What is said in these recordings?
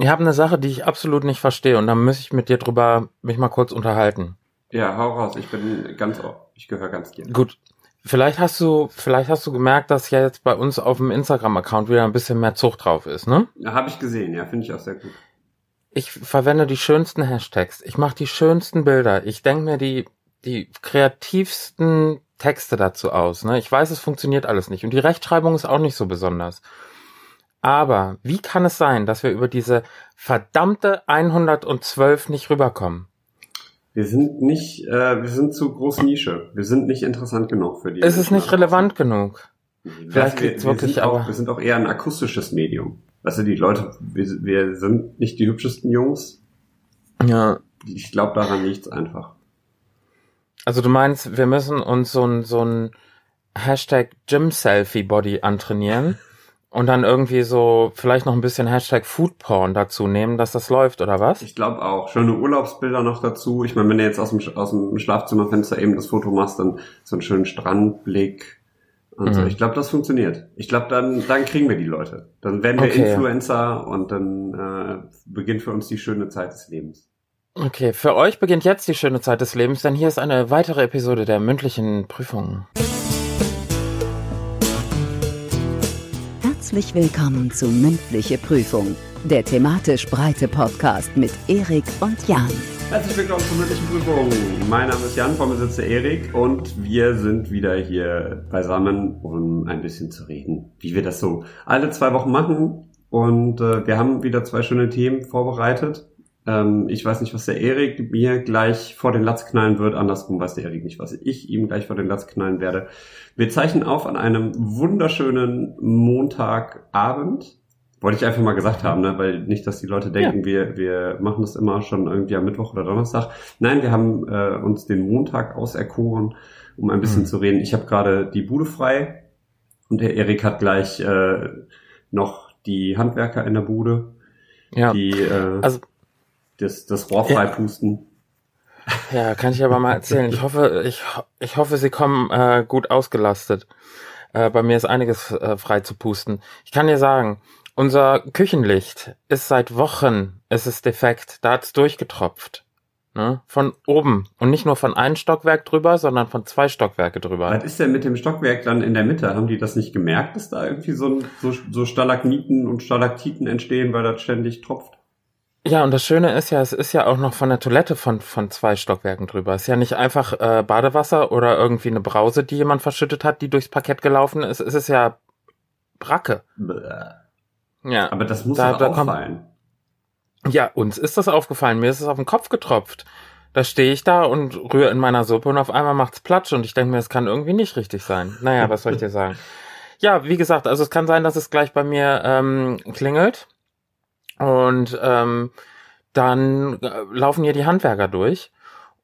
Ich habe eine Sache, die ich absolut nicht verstehe und da muss ich mit dir drüber mich mal kurz unterhalten. Ja, hau raus. Ich bin ganz, ich gehöre ganz dir. Gut. Vielleicht hast du, vielleicht hast du gemerkt, dass ja jetzt bei uns auf dem Instagram-Account wieder ein bisschen mehr Zucht drauf ist, ne? Ja, habe ich gesehen. Ja, finde ich auch sehr gut. Ich verwende die schönsten Hashtags. Ich mache die schönsten Bilder. Ich denke mir die, die kreativsten Texte dazu aus. Ne? Ich weiß, es funktioniert alles nicht. Und die Rechtschreibung ist auch nicht so besonders. Aber wie kann es sein, dass wir über diese verdammte 112 nicht rüberkommen? Wir sind nicht, äh, wir sind zu groß Nische. Wir sind nicht interessant genug für die. Es ist nicht relevant genug. Vielleicht wir, wir, wirklich, sind auch, wir sind auch eher ein akustisches Medium. Weißt du, die Leute, wir, wir sind nicht die hübschesten Jungs. Ja. Ich glaube daran nichts einfach. Also du meinst, wir müssen uns so ein, so ein Hashtag Gym Selfie Body antrainieren und dann irgendwie so vielleicht noch ein bisschen Hashtag Food Porn dazu nehmen, dass das läuft oder was? Ich glaube auch. Schöne Urlaubsbilder noch dazu. Ich meine, wenn du jetzt aus dem, aus dem Schlafzimmerfenster eben das Foto machst, dann so einen schönen Strandblick und mhm. so. Ich glaube, das funktioniert. Ich glaube, dann, dann kriegen wir die Leute. Dann werden wir okay, Influencer und dann äh, beginnt für uns die schöne Zeit des Lebens. Okay, für euch beginnt jetzt die schöne Zeit des Lebens, denn hier ist eine weitere Episode der mündlichen Prüfung. Herzlich willkommen zu Mündliche Prüfung, der thematisch breite Podcast mit Erik und Jan. Herzlich willkommen zur mündlichen Prüfung. Mein Name ist Jan, vor mir sitzt Erik und wir sind wieder hier beisammen, um ein bisschen zu reden, wie wir das so alle zwei Wochen machen. Und äh, wir haben wieder zwei schöne Themen vorbereitet. Ähm, ich weiß nicht, was der Erik mir gleich vor den Latz knallen wird. Andersrum weiß der Erik nicht, was ich ihm gleich vor den Latz knallen werde. Wir zeichnen auf an einem wunderschönen Montagabend. Wollte ich einfach mal gesagt haben, ne? weil nicht, dass die Leute denken, ja. wir, wir machen das immer schon irgendwie am Mittwoch oder Donnerstag. Nein, wir haben äh, uns den Montag auserkoren, um ein bisschen mhm. zu reden. Ich habe gerade die Bude frei und der Erik hat gleich äh, noch die Handwerker in der Bude. Ja. Die, äh, also das, das Rohr freipusten. Ja. ja, kann ich aber mal erzählen. Ich hoffe, ich, ich hoffe, sie kommen äh, gut ausgelastet. Äh, bei mir ist einiges äh, frei zu pusten. Ich kann dir sagen, unser Küchenlicht ist seit Wochen, es ist defekt, da hat's durchgetropft. Ne? Von oben. Und nicht nur von einem Stockwerk drüber, sondern von zwei Stockwerke drüber. Was ist denn mit dem Stockwerk dann in der Mitte? Haben die das nicht gemerkt, dass da irgendwie so, so, so Stalagniten und Stalaktiten entstehen, weil das ständig tropft? Ja, und das Schöne ist ja, es ist ja auch noch von der Toilette von, von zwei Stockwerken drüber. Es ist ja nicht einfach äh, Badewasser oder irgendwie eine Brause, die jemand verschüttet hat, die durchs Parkett gelaufen ist. Es ist ja Bracke. Ja. Aber das muss da, da auffallen. Kommt, ja, uns ist das aufgefallen. Mir ist es auf den Kopf getropft. Da stehe ich da und rühre in meiner Suppe und auf einmal macht's Platsch und ich denke mir, es kann irgendwie nicht richtig sein. Naja, was soll ich dir sagen? Ja, wie gesagt, also es kann sein, dass es gleich bei mir ähm, klingelt und ähm, dann äh, laufen hier die Handwerker durch.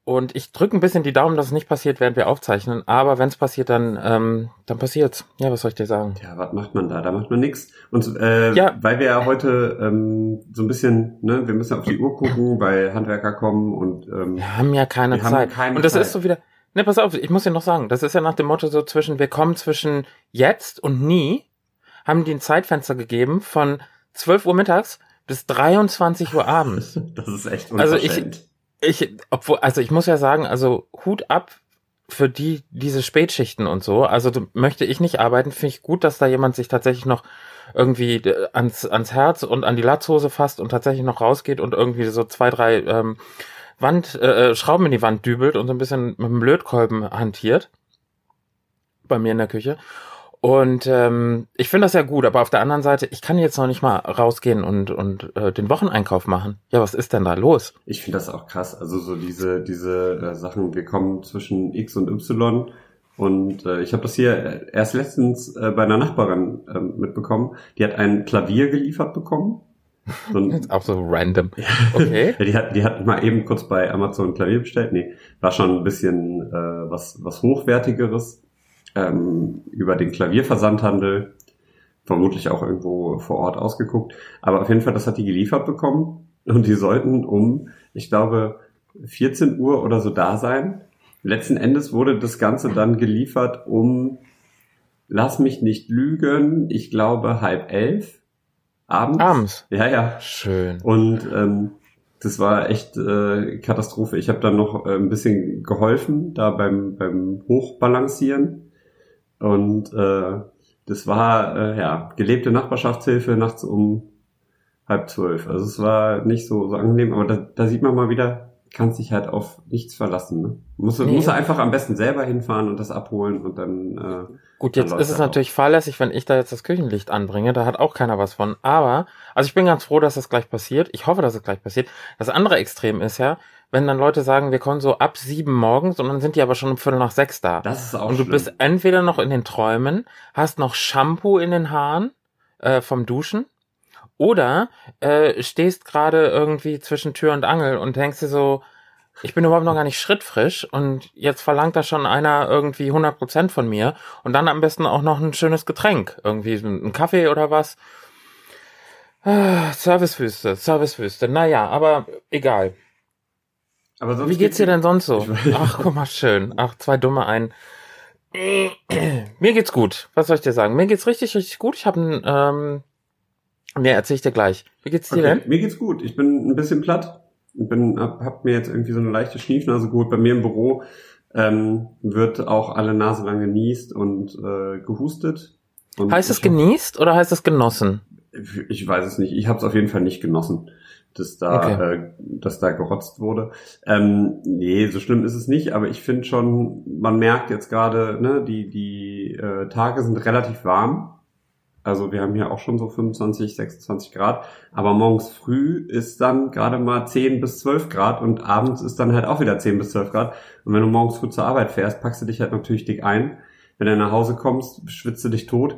Und ich drücke ein bisschen die Daumen, dass es nicht passiert, während wir aufzeichnen. Aber wenn es passiert, dann ähm, dann passiert's. Ja, was soll ich dir sagen? Ja, was macht man da? Da macht man nichts. Und äh, ja. weil wir ja heute ähm, so ein bisschen, ne, wir müssen auf die Uhr gucken, weil Handwerker kommen und ähm, wir haben ja keine Zeit. Keine und das Zeit. ist so wieder. Ne, pass auf, ich muss dir noch sagen, das ist ja nach dem Motto so zwischen, wir kommen zwischen jetzt und nie, haben die ein Zeitfenster gegeben von 12 Uhr mittags bis 23 Uhr abends. Das ist echt unverschämt. Also ich, ich, obwohl, also ich muss ja sagen, also Hut ab für die, diese Spätschichten und so. Also möchte ich nicht arbeiten, finde ich gut, dass da jemand sich tatsächlich noch irgendwie äh, ans, ans Herz und an die Latzhose fasst und tatsächlich noch rausgeht und irgendwie so zwei, drei ähm, Wand, äh, äh Schrauben in die Wand dübelt und so ein bisschen mit dem Lötkolben hantiert. Bei mir in der Küche. Und ähm, ich finde das ja gut, aber auf der anderen Seite, ich kann jetzt noch nicht mal rausgehen und, und äh, den Wocheneinkauf machen. Ja, was ist denn da los? Ich finde das auch krass. Also so diese, diese äh, Sachen, wir kommen zwischen X und Y. Und äh, ich habe das hier erst letztens äh, bei einer Nachbarin äh, mitbekommen. Die hat ein Klavier geliefert bekommen. So ein, auch so random. Okay. die hat, die hat mal eben kurz bei Amazon ein Klavier bestellt. Nee, war schon ein bisschen äh, was, was Hochwertigeres ähm, über den Klavierversandhandel, vermutlich auch irgendwo vor Ort ausgeguckt. Aber auf jeden Fall, das hat die geliefert bekommen und die sollten um, ich glaube, 14 Uhr oder so da sein. Letzten Endes wurde das Ganze dann geliefert um, lass mich nicht lügen, ich glaube halb elf. Abends. Abends. Ja, ja. Schön. Und ähm, das war echt äh, Katastrophe. Ich habe dann noch äh, ein bisschen geholfen, da beim, beim Hochbalancieren. Und äh, das war äh, ja gelebte Nachbarschaftshilfe nachts um halb zwölf. Also es war nicht so, so angenehm, aber da, da sieht man mal wieder, kann sich halt auf nichts verlassen. Ne? Muss, Nee. muss er einfach am besten selber hinfahren und das abholen und dann. Äh, Gut, jetzt ist es das auch. natürlich fahrlässig, wenn ich da jetzt das Küchenlicht anbringe. Da hat auch keiner was von. Aber, also ich bin ganz froh, dass das gleich passiert. Ich hoffe, dass es gleich passiert. Das andere Extrem ist ja, wenn dann Leute sagen, wir kommen so ab sieben morgens und dann sind die aber schon um Viertel nach sechs da. das ist auch und du schlimm. bist entweder noch in den Träumen, hast noch Shampoo in den Haaren äh, vom Duschen oder äh, stehst gerade irgendwie zwischen Tür und Angel und denkst dir so, ich bin überhaupt noch gar nicht schrittfrisch und jetzt verlangt da schon einer irgendwie 100% von mir und dann am besten auch noch ein schönes Getränk, irgendwie ein Kaffee oder was. Ah, Servicewüste, Servicewüste. Naja, aber egal. Aber sonst Wie geht's dir denn sonst so? Ach, guck mal, schön. Ach, zwei dumme ein. Mir geht's gut. Was soll ich dir sagen? Mir geht's richtig, richtig gut. Ich habe ein, ähm, nee, erzähl ich dir gleich. Wie geht's dir Okay, denn? mir geht's gut. Ich bin ein bisschen platt. Ich bin, hab, hab mir jetzt irgendwie so eine leichte Schniefnase geholt. Bei mir im Büro ähm, wird auch alle Nase lang genießt und äh, gehustet. Und Heißt es hab- genießt oder heißt es genossen? Ich weiß es nicht. Ich habe es auf jeden Fall nicht genossen, dass da, Okay. äh, dass da gerotzt wurde. Ähm, nee, so schlimm ist es nicht. Aber ich finde schon, man merkt jetzt gerade, ne, die die äh, Tage sind relativ warm. Also wir haben hier auch schon so 25, 26 Grad. Aber morgens früh ist dann gerade mal 10 bis 12 Grad und abends ist dann halt auch wieder 10 bis 12 Grad. Und wenn du morgens früh zur Arbeit fährst, packst du dich halt natürlich dick ein. Wenn du nach Hause kommst, schwitzt du dich tot.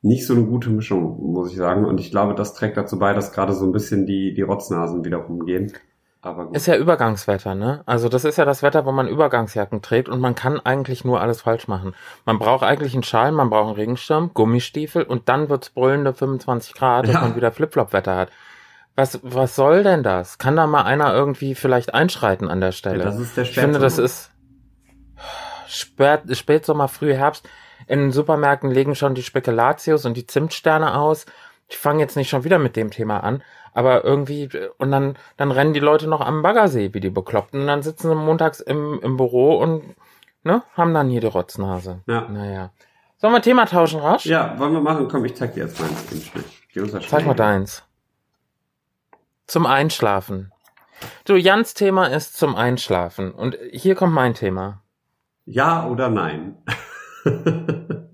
Nicht so eine gute Mischung, muss ich sagen. Und ich glaube, das trägt dazu bei, dass gerade so ein bisschen die, die Rotznasen wieder rumgehen. Aber gut. Ist ja Übergangswetter, ne? Also das ist ja das Wetter, wo man Übergangsjacken trägt und man kann eigentlich nur alles falsch machen. Man braucht eigentlich einen Schal, man braucht einen Regenschirm, Gummistiefel und dann wird's brüllende 25 Grad, dass Ja. man wieder Flipflop-Wetter hat. Was, was soll denn das? Kann da mal einer irgendwie vielleicht einschreiten an der Stelle? Ja, das ist der Ich finde, das Spätsommer. ist Spät, Spätsommer, früh Herbst. In den Supermärkten legen schon die Spekulatius und die Zimtsterne aus. Ich fange jetzt nicht schon wieder mit dem Thema an, aber irgendwie, und dann, dann rennen die Leute noch am Baggersee wie die Bekloppten und dann sitzen sie montags im, im Büro und ne, haben dann hier die Rotznase. Ja. Naja. Sollen wir Thema tauschen, rasch? Ja, wollen wir machen? Komm, ich zeig dir jetzt. Geh uns das Zeig mal deins. Zum Einschlafen. Du, Jans Thema ist zum Einschlafen. Und hier kommt mein Thema. Ja oder nein?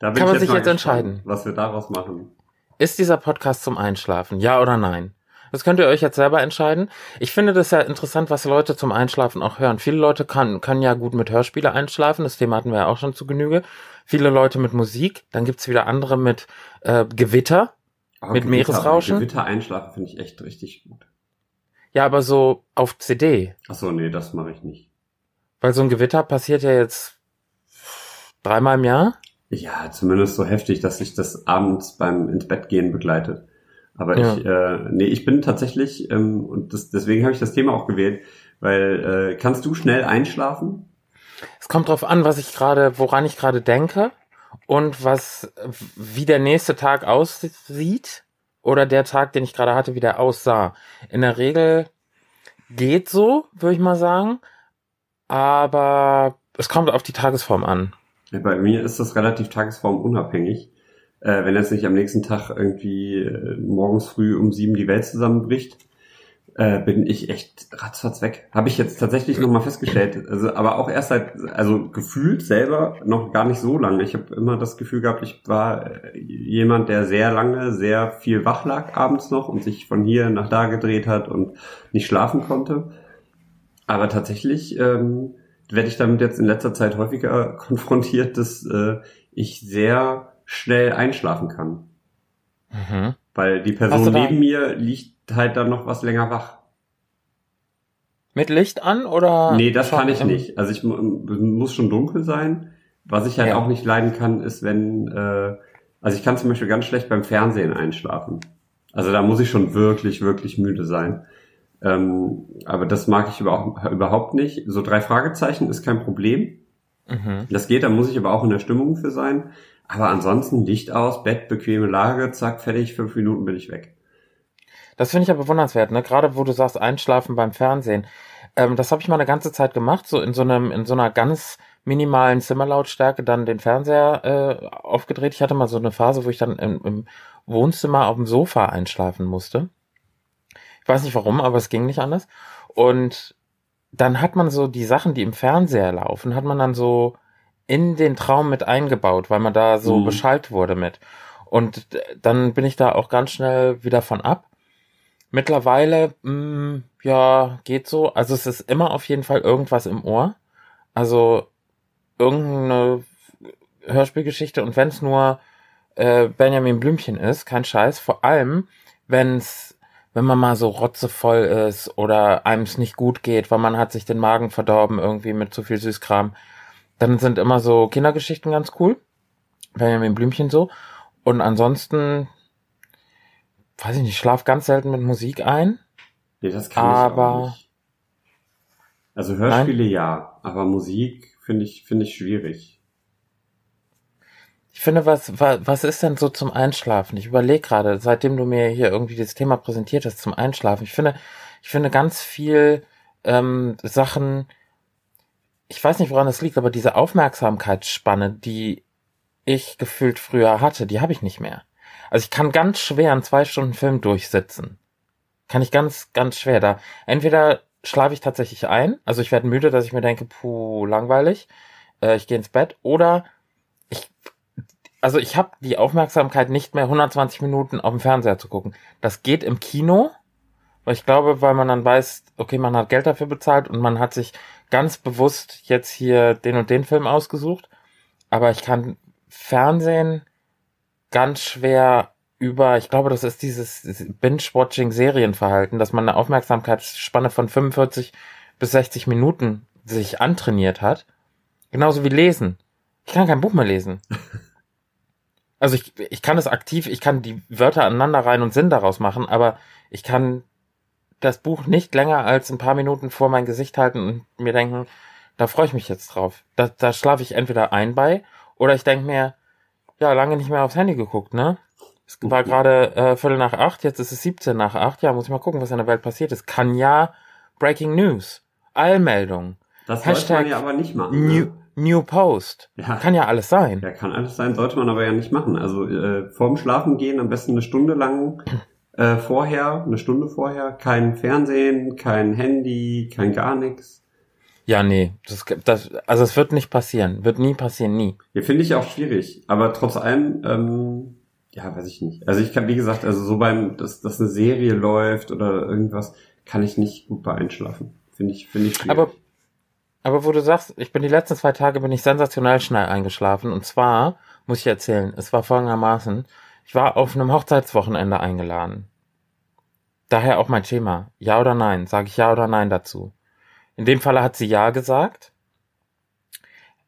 Kann man ich sich jetzt entscheiden. Was wir daraus machen. Ist dieser Podcast zum Einschlafen? Ja oder nein? Das könnt ihr euch jetzt selber entscheiden. Ich finde das ja interessant, was Leute zum Einschlafen auch hören. Viele Leute kann, können ja gut mit Hörspiele einschlafen. Das Thema hatten wir ja auch schon zu Genüge. Viele Leute mit Musik. Dann gibt's wieder andere mit äh, Gewitter. Aber Mit Meeresrauschen? Gewitter einschlafen finde ich echt richtig gut. Ja, aber so auf CD. Ach so, nee, das mache ich nicht. Weil so ein Gewitter passiert ja jetzt dreimal im Jahr. Ja, zumindest so heftig, dass sich das abends beim ins Bett gehen begleitet. Aber Ja. ich, äh, nee, ich bin tatsächlich, ähm, und das, deswegen habe ich das Thema auch gewählt, weil äh, kannst du schnell einschlafen? Es kommt drauf an, was ich gerade, woran ich gerade denke und was, wie der nächste Tag aussieht oder der Tag, den ich gerade hatte, wie der aussah. In der Regel geht so, würde ich mal sagen, aber es kommt auf die Tagesform an. Bei mir ist das relativ tagesformunabhängig. Äh, wenn jetzt nicht am nächsten Tag irgendwie äh, morgens früh um sieben die Welt zusammenbricht, äh, bin ich echt ratzfatz weg. Habe ich jetzt tatsächlich nochmal festgestellt. Also, aber auch erst seit, also gefühlt selber noch gar nicht so lange. Ich habe immer das Gefühl gehabt, ich war äh, jemand, der sehr lange, sehr viel wach lag abends noch und sich von hier nach da gedreht hat und nicht schlafen konnte. Aber tatsächlich ähm, werde ich damit jetzt in letzter Zeit häufiger konfrontiert, dass äh, ich sehr schnell einschlafen kann. Mhm. Weil die Person neben mir liegt halt dann noch was länger wach. Mit Licht an oder? nee, das kann ich nicht. Also ich mu- muss schon dunkel sein. Was ich halt Ja. auch nicht leiden kann, ist, wenn, äh, also ich kann zum Beispiel ganz schlecht beim Fernsehen einschlafen. Also da muss ich schon wirklich, wirklich müde sein. Ähm, aber das mag ich überhaupt, überhaupt nicht. So drei Fragezeichen ist kein Problem. Mhm. Das geht, da muss ich aber auch in der Stimmung für sein. Aber ansonsten Licht aus, Bett, bequeme Lage, zack, fertig, fünf Minuten bin ich weg. Das finde ich ja bewundernswert, ne? Gerade wo du sagst, einschlafen beim Fernsehen. Ähm, das habe ich mal eine ganze Zeit gemacht, so in so einem, in so einer ganz minimalen Zimmerlautstärke dann den Fernseher äh, aufgedreht. Ich hatte mal so eine Phase, wo ich dann im, im Wohnzimmer auf dem Sofa einschlafen musste. Ich weiß nicht warum, aber es ging nicht anders. Und dann hat man so die Sachen, die im Fernseher laufen, hat man dann so in den Traum mit eingebaut, weil man da so mhm. beschallt wurde mit. Und dann bin ich da auch ganz schnell wieder von ab. Mittlerweile, mh, mm, ja, geht so. Also es ist immer auf jeden Fall irgendwas im Ohr. Also irgendeine Hörspielgeschichte und wenn es nur äh, Benjamin Blümchen ist, kein Scheiß. Vor allem, wenn's, wenn man mal so rotzevoll ist oder einem es nicht gut geht, weil man hat sich den Magen verdorben irgendwie mit zu viel Süßkram, dann sind immer so Kindergeschichten ganz cool. Benjamin Blümchen so. Und ansonsten, weiß ich nicht, schlaf ganz selten mit Musik ein. Nee, das kann aber, ich auch nicht. Also Hörspiele Nein? ja, aber Musik finde ich, finde ich schwierig. Ich finde, was, was, was ist denn so zum Einschlafen? Ich überlege gerade, seitdem du mir hier irgendwie das Thema präsentiert hast zum Einschlafen. Ich finde, ich finde ganz viel ähm, Sachen, ich weiß nicht, woran das liegt, aber diese Aufmerksamkeitsspanne, die ich gefühlt früher hatte, die habe ich nicht mehr. Also ich kann ganz schwer einen zwei Stunden Film durchsitzen. Kann ich ganz, ganz schwer. Da entweder schlafe ich tatsächlich ein, also ich werde müde, dass ich mir denke, puh, langweilig, äh, ich gehe ins Bett, oder also ich habe die Aufmerksamkeit nicht mehr 120 Minuten auf dem Fernseher zu gucken. Das geht im Kino, weil ich glaube, weil man dann weiß, okay, man hat Geld dafür bezahlt und man hat sich ganz bewusst jetzt hier den und den Film ausgesucht. Aber ich kann Fernsehen ganz schwer über, ich glaube, das ist dieses Binge-Watching-Serienverhalten, dass man eine Aufmerksamkeitsspanne von 45 bis 60 Minuten sich antrainiert hat. Genauso wie lesen. Ich kann kein Buch mehr lesen. Also ich, ich kann es aktiv, ich kann die Wörter aneinander rein und Sinn daraus machen, aber ich kann das Buch nicht länger als ein paar Minuten vor mein Gesicht halten und mir denken, da freue ich mich jetzt drauf. Da, da schlafe ich entweder ein bei oder ich denke mir, ja, lange nicht mehr aufs Handy geguckt, ne? Es war gerade äh, Viertel nach acht, jetzt ist es 17 nach acht. Ja, muss ich mal gucken, was in der Welt passiert ist. Kann ja Breaking News, Allmeldung. Das Hashtag man ja aber nicht machen. New, ne? New Post. Ja. Kann ja alles sein. Ja, kann alles sein, sollte man aber ja nicht machen. Also äh, vorm Schlafen gehen am besten eine Stunde lang äh, vorher, eine Stunde vorher, kein Fernsehen, kein Handy, kein gar nichts. Ja, nee, das, das, also es wird nicht passieren, wird nie passieren, nie. Ja, finde ich auch schwierig, aber trotz allem, ähm, ja, weiß ich nicht. Also ich kann, wie gesagt, also so beim, dass, dass eine Serie läuft oder irgendwas, kann ich nicht gut bei einschlafen. Finde ich, finde ich schwierig. Aber, aber wo du sagst, ich bin die letzten zwei Tage bin ich sensationell schnell eingeschlafen und zwar, muss ich erzählen, es war folgendermaßen, ich war auf einem Hochzeitswochenende eingeladen. Daher auch mein Thema. Ja oder nein? Sage ich ja oder nein dazu? In dem Falle hat sie ja gesagt.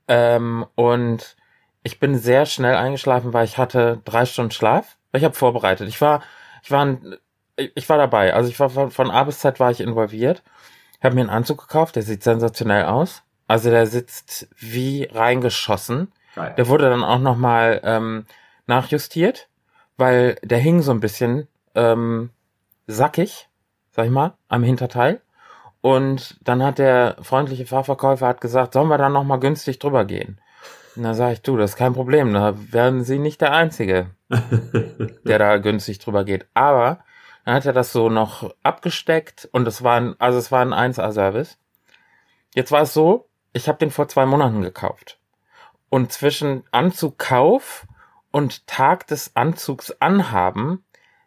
Ähm, und ich bin sehr schnell eingeschlafen, weil ich hatte drei Stunden Schlaf. Ich habe vorbereitet. Ich war, ich war, ich war dabei. Also ich war von, von A bis Z war ich involviert. Ich habe mir einen Anzug gekauft. Der sieht sensationell aus. Also der sitzt wie reingeschossen. Geil. Der wurde dann auch noch mal ähm, nachjustiert weil der hing so ein bisschen ähm, sackig, sag ich mal, am Hinterteil. Und dann hat der freundliche Fahrverkäufer hat gesagt, sollen wir da noch mal günstig drüber gehen? Und da sage ich, du, das ist kein Problem, da werden Sie nicht der Einzige, der da günstig drüber geht. Aber dann hat er das so noch abgesteckt und es war ein, also es war ein 1A-Service. Jetzt war es so, ich habe den vor zwei Monaten gekauft. Und zwischen Anzugkauf und Tag des Anzugs anhaben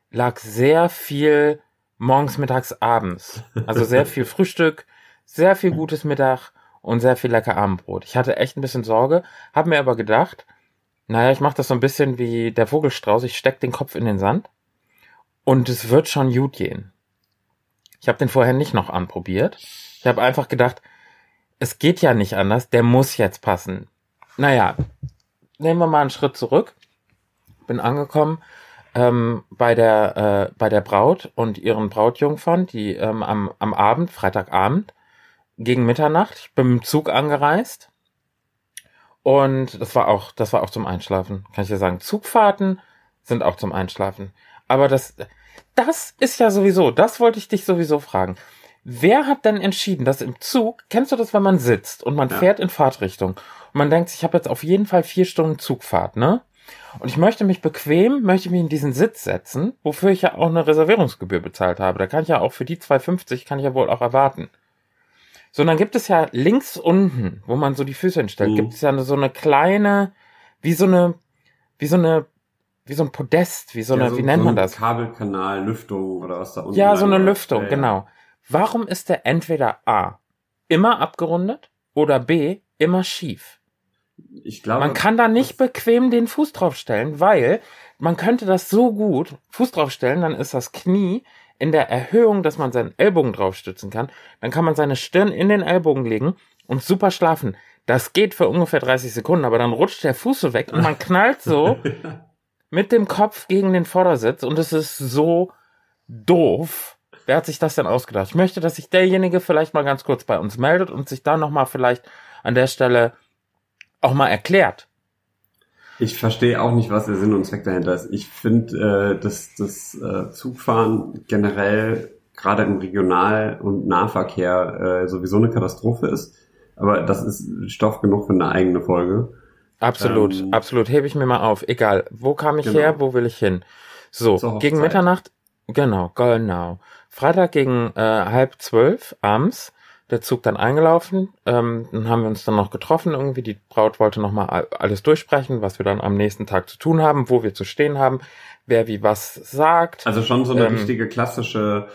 lag sehr viel morgens, mittags, abends. Also sehr viel Frühstück, sehr viel gutes Mittag und sehr viel lecker Abendbrot. Ich hatte echt ein bisschen Sorge, habe mir aber gedacht, naja, ich mache das so ein bisschen wie der Vogelstrauß, ich steck den Kopf in den Sand und es wird schon gut gehen. Ich habe den vorher nicht noch anprobiert. Ich habe einfach gedacht, es geht ja nicht anders, der muss jetzt passen. Naja, nehmen wir mal einen Schritt zurück bin angekommen ähm, bei der äh, bei der Braut und ihren Brautjungfern, die ähm, am, am Abend, Freitagabend, gegen Mitternacht, ich bin mit dem Zug angereist Und das war auch, das war auch zum Einschlafen, kann ich dir sagen. Zugfahrten sind auch zum Einschlafen. Aber das, das ist ja sowieso, das wollte ich dich sowieso fragen. Wer hat denn entschieden, dass im Zug, kennst du das, wenn man sitzt und man Ja. fährt in Fahrtrichtung und man denkt, ich habe jetzt auf jeden Fall vier Stunden Zugfahrt, ne? Und ich möchte mich bequem, möchte mich in diesen Sitz setzen, wofür ich ja auch eine Reservierungsgebühr bezahlt habe. Da kann ich ja auch für die 2,50 kann ich ja wohl auch erwarten. So, und dann gibt es ja links unten, wo man so die Füße hinstellt, Mhm. gibt es ja so eine kleine, wie so eine, wie so eine, wie so ein Podest, wie so eine, Ja, wie nennt so man das? Kabelkanal, Lüftung oder was da unten. Ja, so eine Lüftung, ja. genau. Warum ist der entweder A immer abgerundet oder B immer schief? Ich glaube, Man kann da nicht bequem den Fuß draufstellen, weil man könnte das so gut Fuß draufstellen, dann ist das Knie in der Erhöhung, dass man seinen Ellbogen draufstützen kann. Dann kann man seine Stirn in den Ellbogen legen und super schlafen. Das geht für ungefähr 30 Sekunden, aber dann rutscht der Fuß so weg und man knallt so mit dem Kopf gegen den Vordersitz und es ist so doof. Wer hat sich das denn ausgedacht? Ich möchte, dass sich derjenige vielleicht mal ganz kurz bei uns meldet und sich da nochmal vielleicht an der Stelle auch mal erklärt. Ich verstehe auch nicht, was der Sinn und Zweck dahinter ist. Ich finde, äh, dass das äh, Zugfahren generell gerade im Regional- und Nahverkehr äh, sowieso eine Katastrophe ist. Aber das ist Stoff genug für eine eigene Folge. Absolut, Ähm, absolut. Hebe ich mir mal auf. Egal. Wo kam ich Genau. her? Wo will ich hin? So, gegen Mitternacht, genau, genau. Freitag gegen äh, halb zwölf abends, der Zug dann eingelaufen. Ähm, dann haben wir uns dann noch getroffen irgendwie. Die Braut wollte noch mal all- alles durchsprechen, was wir dann am nächsten Tag zu tun haben, wo wir zu stehen haben, wer wie was sagt. Also schon so eine Ähm, richtige klassische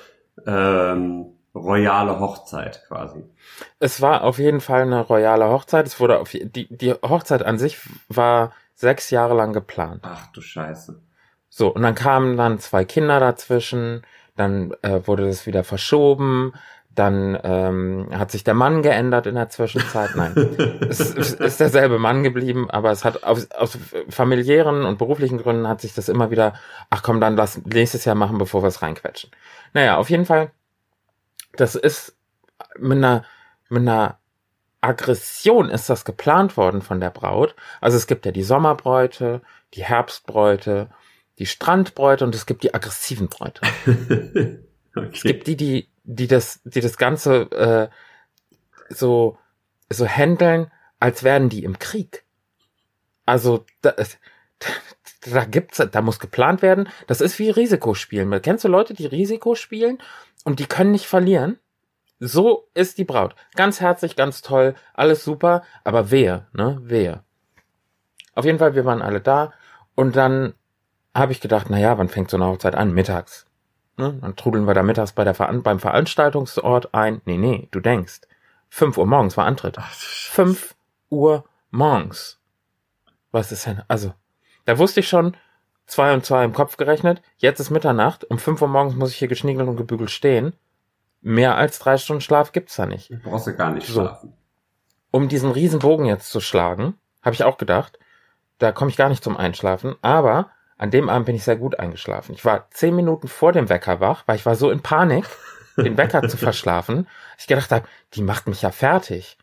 ähm, royale Hochzeit quasi. Es war auf jeden Fall eine royale Hochzeit. Es wurde auf die die Hochzeit an sich war sechs Jahre lang geplant. Ach du Scheiße. So, und dann kamen dann zwei Kinder dazwischen, dann äh, wurde das wieder verschoben, dann ähm, hat sich der Mann geändert in der Zwischenzeit. Nein, es, es ist derselbe Mann geblieben, aber es hat aus, aus familiären und beruflichen Gründen hat sich das immer wieder, ach komm, dann lass nächstes Jahr machen, bevor wir es reinquetschen. Naja, auf jeden Fall, das ist mit einer, mit einer Aggression ist das geplant worden von der Braut. Also es gibt ja die Sommerbräute, die Herbstbräute, die Strandbräute und es gibt die aggressiven Bräute. Es okay. gibt die, die, die das, die das Ganze äh, so, so handeln, als wären die im Krieg. Also da, da gibt's, da muss geplant werden. Das ist wie Risikospielen. Kennst du Leute, die Risiko spielen und die können nicht verlieren? So ist die Braut. Ganz herzlich, ganz toll, alles super, aber wehe, ne? Wehe. Auf jeden Fall, wir waren alle da und dann habe ich gedacht, na ja, wann fängt so eine Hochzeit an? Mittags. Ne? Dann trudeln wir da mittags bei der Veran beim Veranstaltungsort ein. Nee, nee, du denkst. 5 Uhr morgens war Antritt. 5 Uhr morgens. Was ist denn? Also, da wusste ich schon, zwei und zwei im Kopf gerechnet. Jetzt ist Mitternacht. Um 5 Uhr morgens muss ich hier geschniegelt und gebügelt stehen. Mehr als drei Stunden Schlaf gibt's da nicht. Brauchst du gar nicht So. schlafen. Um diesen riesen Bogen jetzt zu schlagen, habe ich auch gedacht, da komme ich gar nicht zum Einschlafen. Aber an dem Abend bin ich sehr gut eingeschlafen. Ich war zehn Minuten vor dem Wecker wach, weil ich war so in Panik, den Wecker zu verschlafen. Ich gedacht habe, die macht mich ja fertig.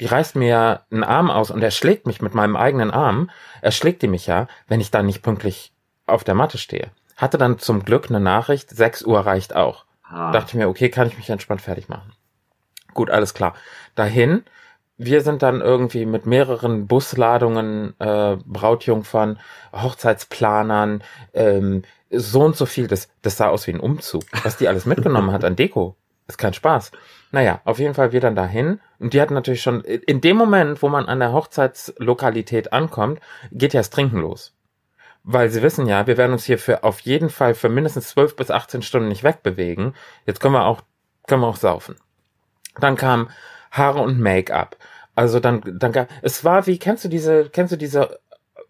Die reißt mir ja einen Arm aus und er schlägt mich mit meinem eigenen Arm. Er schlägt die mich ja, wenn ich dann nicht pünktlich auf der Matte stehe. Hatte dann zum Glück eine Nachricht, 6 Uhr reicht auch. Ah, Dachte ich mir, okay, kann ich mich entspannt fertig machen. Gut, alles klar. Dahin. Wir sind dann irgendwie mit mehreren Busladungen, äh, Brautjungfern, Hochzeitsplanern, ähm, so und so viel. Das, das sah aus wie ein Umzug. Was die alles mitgenommen hat an Deko. Ist kein Spaß. Naja, auf jeden Fall wir dann dahin. Und die hatten natürlich schon, in dem Moment, wo man an der Hochzeitslokalität ankommt, geht ja das Trinken los. Weil sie wissen ja, wir werden uns hier für auf jeden Fall für mindestens 12 bis 18 Stunden nicht wegbewegen. Jetzt können wir auch, können wir auch saufen. Dann kam Haare und Make-up. Also dann, dann gab, es war wie, kennst du diese, kennst du diese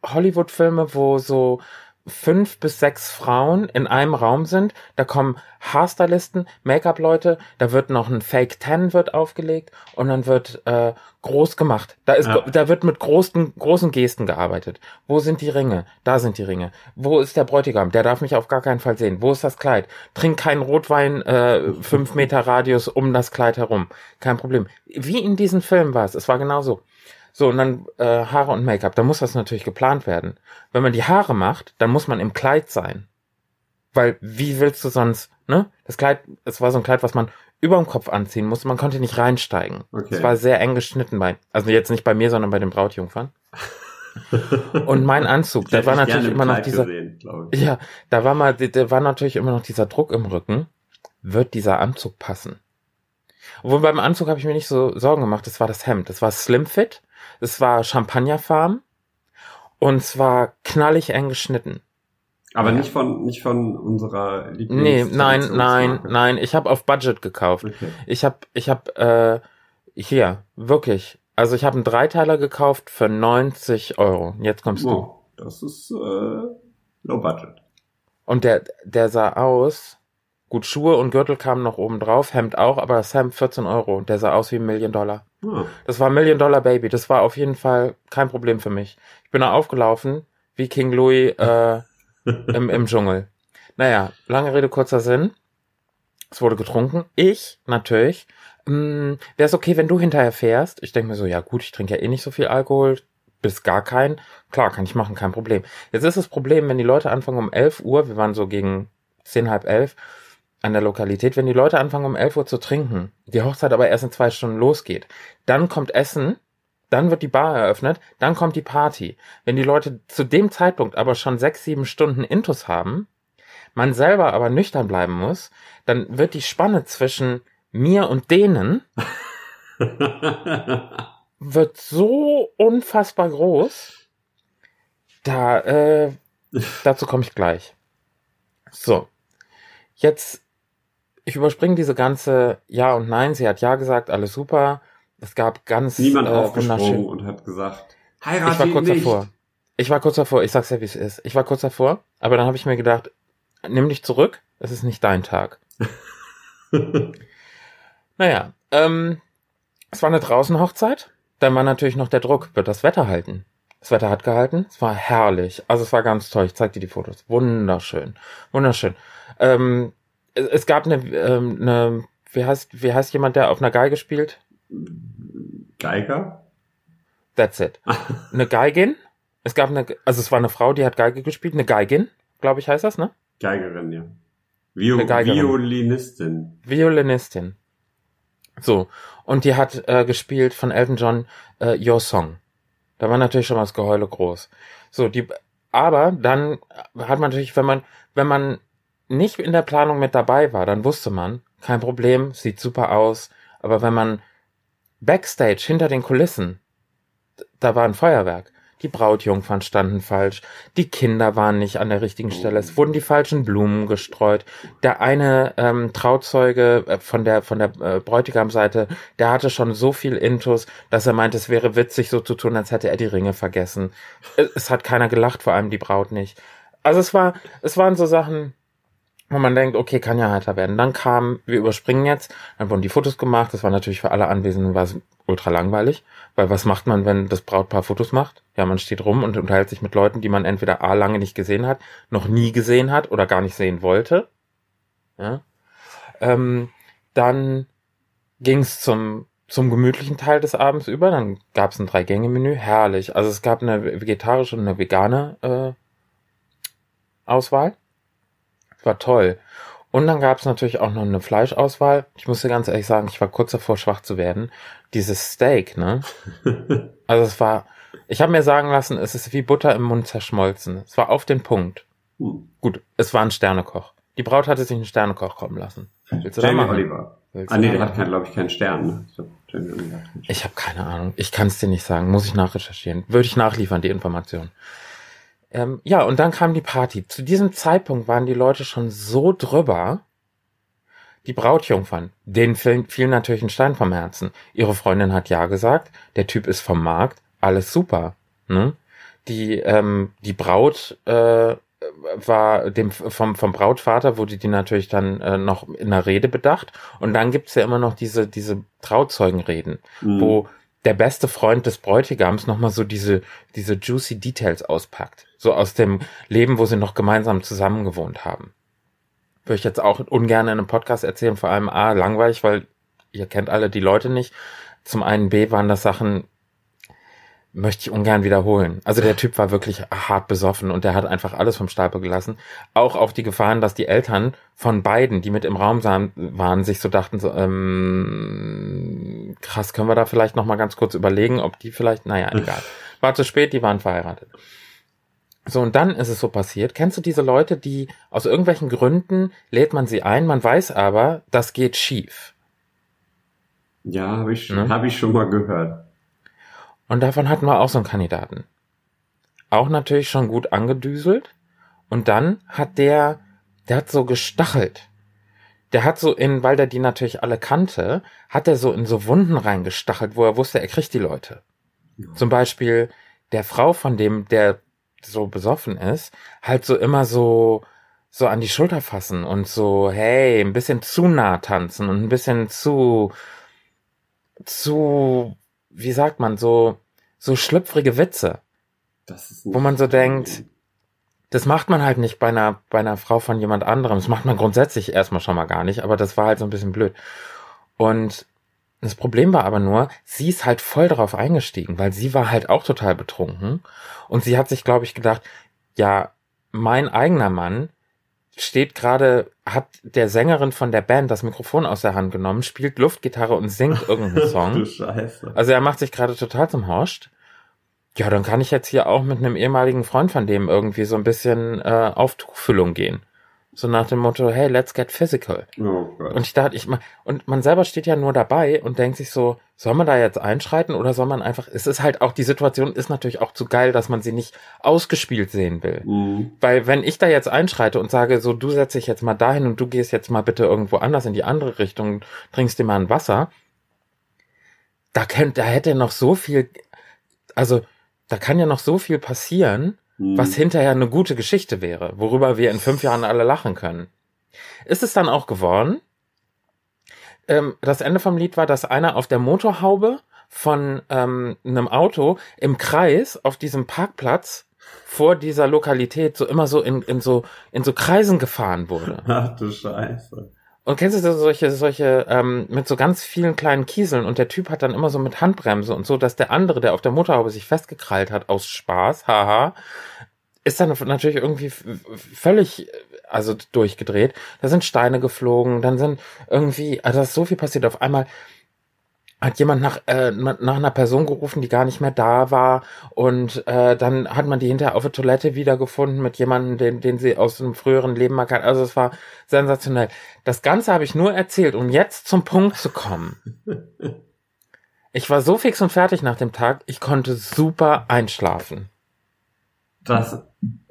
Hollywood-Filme, wo so fünf bis sechs Frauen in einem Raum sind, da kommen Haarstylisten, Make-up-Leute, da wird noch ein Fake Tan wird aufgelegt und dann wird äh, groß gemacht. Da ist, Ja. da wird mit großen, großen Gesten gearbeitet. Wo sind die Ringe? Da sind die Ringe. Wo ist der Bräutigam? Der darf mich auf gar keinen Fall sehen. Wo ist das Kleid? Trink keinen Rotwein, äh, fünf Meter Radius um das Kleid herum. Kein Problem. Wie in diesen Filmen war es. Es war genauso. So, und dann äh, Haare und Make-up, da muss das natürlich geplant werden. Wenn man die Haare macht, dann muss man im Kleid sein. Weil, wie willst du sonst, ne? Das Kleid, es war so ein Kleid, was man über dem Kopf anziehen musste. Man konnte nicht reinsteigen. Okay. Es war sehr eng geschnitten bei, also jetzt nicht bei mir, sondern bei den Brautjungfern. und mein Anzug, da war natürlich immer noch dieser, gesehen, ja, da war mal, da war natürlich immer noch dieser Druck im Rücken. Wird dieser Anzug passen? Obwohl beim Anzug habe ich mir nicht so Sorgen gemacht. Das war das Hemd. Das war Slim Fit. Das war Champagnerfarben. Und es war knallig eng geschnitten. Aber Ja. nicht von, nicht von unserer Lieblings Nee, nein, nein, nein. Ich habe auf Budget gekauft. Okay. Ich habe, ich habe, äh, hier, wirklich. Also ich habe einen Dreiteiler gekauft für 90 Euro. Jetzt kommst du. Oh, das ist äh, low budget. Und der, der sah aus, gut, Schuhe und Gürtel kamen noch oben drauf, Hemd auch, aber das Hemd 14 Euro. Und der sah aus wie ein Million Dollar. Ah, Das war Million Dollar Baby. Das war auf jeden Fall kein Problem für mich. Ich bin da aufgelaufen, wie King Louis äh, im, im Dschungel. Naja, lange Rede, kurzer Sinn. Es wurde getrunken. Ich, natürlich. Wäre es okay, wenn du hinterher fährst? Ich denke mir so, ja gut, ich trinke ja eh nicht so viel Alkohol, bis gar keinen. Klar, kann ich machen, kein Problem. Jetzt ist das Problem, wenn die Leute anfangen um 11 Uhr, wir waren so gegen 10, halb 11 an der Lokalität, wenn die Leute anfangen um 11 Uhr zu trinken, die Hochzeit aber erst in zwei Stunden losgeht, dann kommt Essen, dann wird die Bar eröffnet, dann kommt die Party. Wenn die Leute zu dem Zeitpunkt aber schon sechs, sieben Stunden Intus haben, man selber aber nüchtern bleiben muss, dann wird die Spanne zwischen mir und denen wird so unfassbar groß. Da, äh, dazu komme ich gleich. So. Jetzt, ich überspringe diese ganze Ja und Nein. Sie hat Ja gesagt, alles super. Es gab ganz Niemand äh, aufgesprungen und hat gesagt, Ich war heirate kurz nicht. davor. Ich war kurz davor. Ich sag's ja, wie es ist. Ich war kurz davor. Aber dann habe ich mir gedacht, nimm dich zurück. Es ist nicht dein Tag. Naja, ähm, es war eine Draußenhochzeit. Dann war natürlich noch der Druck, wird das Wetter halten. Das Wetter hat gehalten. Es war herrlich. Also es war ganz toll. Ich zeig dir die Fotos. Wunderschön. Wunderschön. Ähm, es, gab eine, ähm, eine, wie heißt, wie heißt jemand, der auf einer Geige spielt? Geiger? That's it. Eine Geigin. Es gab eine, also es war eine Frau, die hat Geige gespielt. Eine Geigin, glaube ich, heißt das, ne? Geigerin, ja. Vio. Violinistin. Violinistin. So. Und die hat äh, gespielt von Elton John äh, Your Song. Da war natürlich schon mal das Geheule groß. So, die, aber dann hat man natürlich, wenn man, wenn man nicht in der Planung mit dabei war, dann wusste man, kein Problem, sieht super aus. Aber wenn man backstage hinter den Kulissen, da war ein Feuerwerk. Die Brautjungfern standen falsch, die Kinder waren nicht an der richtigen Stelle, es wurden die falschen Blumen gestreut. Der eine ähm, Trauzeuge äh, von der von der äh, Bräutigamseite, der hatte schon so viel Intus, dass er meinte, es wäre witzig, so zu tun, als hätte er die Ringe vergessen. Es, es hat keiner gelacht, vor allem die Braut nicht. Also es war, es waren so Sachen, wo man denkt, okay, kann ja heiter werden. Dann kam, wir überspringen jetzt, dann wurden die Fotos gemacht. Das war natürlich für alle Anwesenden war ultra langweilig, weil was macht man, wenn das Brautpaar Fotos macht? Ja, man steht rum und unterhält sich mit Leuten, die man entweder A lange nicht gesehen hat, noch nie gesehen hat oder gar nicht sehen wollte. Ja. Ähm, dann ging es zum zum gemütlichen Teil des Abends über. Dann gab es ein Drei-Gänge-Menü, herrlich. Also es gab eine vegetarische und eine vegane äh, Auswahl. War toll. Und dann gab es natürlich auch noch eine Fleischauswahl. Ich muss dir ganz ehrlich sagen, ich war kurz davor, schwach zu werden. Dieses Steak, ne? Also es war, ich habe mir sagen lassen, es ist wie Butter im Mund zerschmolzen. Es war auf den Punkt. Hm. Gut, es war ein Sternekoch. Die Braut hatte sich einen Sternekoch kommen lassen. Willst du Jamie? Oliver. Ah nee, der hat, glaube ich, keinen Stern. Ne? Ich habe keine Ahnung. Ich kann es dir nicht sagen. Muss ich nachrecherchieren. Würde ich nachliefern, die Information. Ähm, ja, und dann kam die Party. Zu diesem Zeitpunkt waren die Leute schon so drüber. Die Brautjungfern, denen fiel, fiel natürlich ein Stein vom Herzen. Ihre Freundin hat ja gesagt, der Typ ist vom Markt, alles super. Ne? Die, ähm, die Braut äh, war dem vom, vom Brautvater wurde die natürlich dann äh, noch in der Rede bedacht. Und dann gibt's ja immer noch diese, diese Trauzeugenreden Hm. wo der beste Freund des Bräutigams nochmal so diese, diese juicy Details auspackt. So aus dem Leben, wo sie noch gemeinsam zusammen gewohnt haben. Würde ich jetzt auch ungern in einem Podcast erzählen, vor allem A, langweilig, weil ihr kennt alle die Leute nicht. Zum einen B waren das Sachen, möchte ich ungern wiederholen. Also der Typ war wirklich hart besoffen und der hat einfach alles vom Stapel gelassen. Auch auf die Gefahren, dass die Eltern von beiden, die mit im Raum waren, sich so dachten, so, ähm, krass, können wir da vielleicht noch mal ganz kurz überlegen, ob die vielleicht, naja, egal. War zu spät, die waren verheiratet. So, und dann ist es so passiert. Kennst du diese Leute, die aus irgendwelchen Gründen lädt man sie ein, man weiß aber, das geht schief. Ja, habe ich, ne? hab ich schon mal gehört. Und davon hatten wir auch so einen Kandidaten. Auch natürlich schon gut angedüselt. Und dann hat der, der hat so gestachelt. Der hat so in, weil der die natürlich alle kannte, hat er so in so Wunden reingestachelt, wo er wusste, er kriegt die Leute. Ja. Zum Beispiel der Frau von dem, der so besoffen ist, halt so immer so, so an die Schulter fassen und so, hey, ein bisschen zu nah tanzen und ein bisschen zu, zu wie sagt man, so, so schlüpfrige Witze. wo man so denkt, das macht man halt nicht bei einer, bei einer Frau von jemand anderem. Das macht man grundsätzlich erstmal schon mal gar nicht, aber das war halt so ein bisschen blöd. Und das Problem war aber nur, sie ist halt voll darauf eingestiegen, weil sie war halt auch total betrunken. Und sie hat sich, glaube ich, gedacht, ja, mein eigener Mann steht gerade, hat der Sängerin von der Band das Mikrofon aus der Hand genommen, spielt Luftgitarre und singt irgendeinen Song. du Scheiße. Also er macht sich gerade total zum Horscht. Ja, dann kann ich jetzt hier auch mit einem ehemaligen Freund von dem irgendwie so ein bisschen äh, auf Tuchfüllung gehen. So nach dem Motto, hey, let's get physical. Oh. Und ich dachte, ich und man selber steht ja nur dabei und denkt sich so, soll man da jetzt einschreiten oder soll man einfach, es ist halt auch, die Situation ist natürlich auch zu geil, dass man sie nicht ausgespielt sehen will. Mhm. Weil wenn ich da jetzt einschreite und sage, so, du setz dich jetzt mal dahin und du gehst jetzt mal bitte irgendwo anders in die andere Richtung, trinkst dir mal ein Wasser, da könnte, da hätte noch so viel, also, da kann ja noch so viel passieren, was hm. hinterher eine gute Geschichte wäre, worüber wir in fünf Jahren alle lachen können. Ist es dann auch geworden? Ähm, das Ende vom Lied war, dass einer auf der Motorhaube von ähm, einem Auto im Kreis auf diesem Parkplatz vor dieser Lokalität so immer so in, in so in so Kreisen gefahren wurde. Ach du Scheiße. Und kennst du so solche, solche, ähm, mit so ganz vielen kleinen Kieseln und der Typ hat dann immer so mit Handbremse und so, dass der andere, der auf der Motorhaube sich festgekrallt hat, aus Spaß, haha, ist dann natürlich irgendwie völlig, also durchgedreht. Da sind Steine geflogen, dann sind irgendwie, also ist so viel passiert. Auf einmal hat jemand nach, äh, nach einer Person gerufen, die gar nicht mehr da war und äh, dann hat man die hinterher auf der Toilette wiedergefunden mit jemandem, den, den sie aus einem früheren Leben mal kannte. Also es war sensationell. Das Ganze habe ich nur erzählt, um jetzt zum Punkt zu kommen. Ich war so fix und fertig nach dem Tag, ich konnte super einschlafen. Das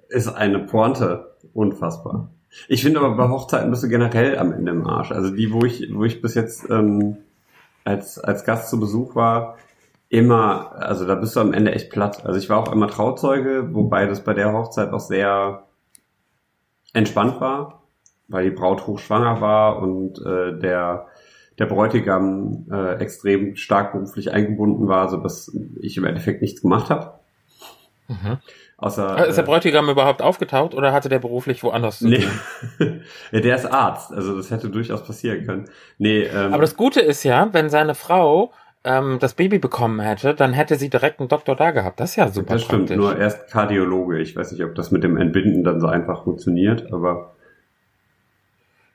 ist eine Pointe. Unfassbar. Ich finde aber bei Hochzeiten bist du generell am Ende im Arsch. Also die, wo ich, wo ich bis jetzt ähm, als, als Gast zu Besuch war, immer, also da bist du am Ende echt platt. Also ich war auch immer Trauzeuge, wobei das bei der Hochzeit auch sehr entspannt war, weil die Braut hochschwanger war und äh, der der Bräutigam äh, extrem stark beruflich eingebunden war, so dass ich im Endeffekt nichts gemacht habe. Mhm. Außer, ist der äh, Bräutigam äh, überhaupt aufgetaucht oder hatte der beruflich woanders zu nee. ja, der ist Arzt, also das hätte durchaus passieren können. Nee, ähm, Aber das Gute ist ja, wenn seine Frau ähm, das Baby bekommen hätte, dann hätte sie direkt einen Doktor da gehabt. Das ist ja super Das stimmt, praktisch. nur erst Kardiologe. Ich weiß nicht, ob das mit dem Entbinden dann so einfach funktioniert, aber...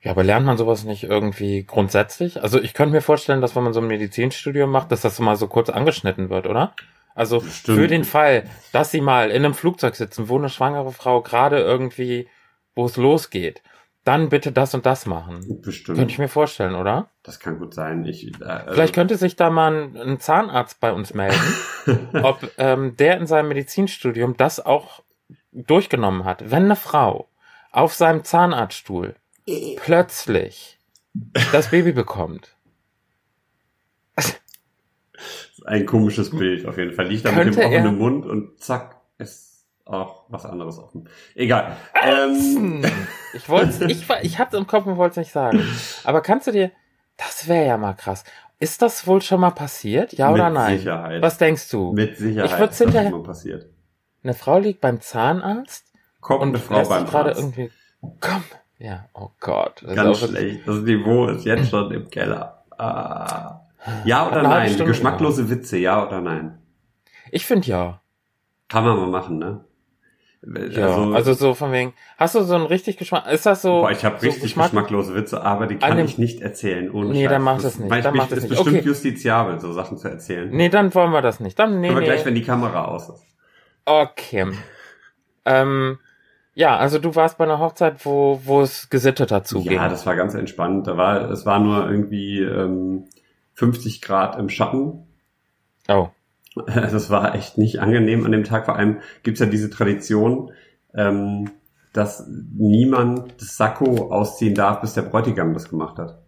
Ja, aber lernt man sowas nicht irgendwie grundsätzlich? Also ich könnte mir vorstellen, dass wenn man so ein Medizinstudium macht, dass das mal so kurz angeschnitten wird, oder? Also Stimmt. für den Fall, dass sie mal in einem Flugzeug sitzen, wo eine schwangere Frau gerade irgendwie, wo es losgeht, dann bitte das und das machen. Bestimmt. Könnte ich mir vorstellen, oder? Das kann gut sein. Ich, äh, Vielleicht könnte sich da mal ein, ein Zahnarzt bei uns melden, ob ähm, der in seinem Medizinstudium das auch durchgenommen hat. Wenn eine Frau auf seinem Zahnarztstuhl plötzlich das Baby bekommt, ein komisches Bild auf jeden Fall. Liegt da mit dem offenen Mund und zack, ist auch was anderes offen. Egal. Ähm. Ich wollte ich, ich hab's im Kopf und wollte es nicht sagen. Aber kannst du dir, das wäre ja mal krass. Ist das wohl schon mal passiert? Ja oder nein? Mit Sicherheit. Was denkst du? Mit Sicherheit. Ich würde hinterher. Mal passiert. Eine Frau liegt beim Zahnarzt. Kommt und eine Frau beim gerade irgendwie. Komm. Ja, oh Gott. Das Ganz schlecht. Das Niveau ist jetzt schon im Keller. Ah. Ja oder nein? Geschmacklose Witze, ja oder nein? Ich finde ja. Kann man mal machen, ne? Ja, also, also, so von wegen, hast du so einen richtig Geschmack, ist das so? Boah, ich habe so richtig Geschmack- geschmacklose Witze, aber die kann An dem- ich nicht erzählen ohne Nee, Scheiß. dann mach das nicht, ich dann mach das ist nicht. bestimmt Okay. justiziabel, so Sachen zu erzählen. Nee, dann wollen wir das nicht. Dann, nee, Aber nee. gleich, wenn die Kamera aus ist. Okay. Ähm, ja, also du warst bei einer Hochzeit, wo, wo es gesitteter zuging. Ja, das war ganz entspannt. Da war, es war nur irgendwie ähm, 50 Grad im Schatten. oh. Das war echt nicht angenehm an dem Tag. Vor allem gibt's ja diese Tradition, ähm, dass niemand das Sakko ausziehen darf, bis der Bräutigam das gemacht hat.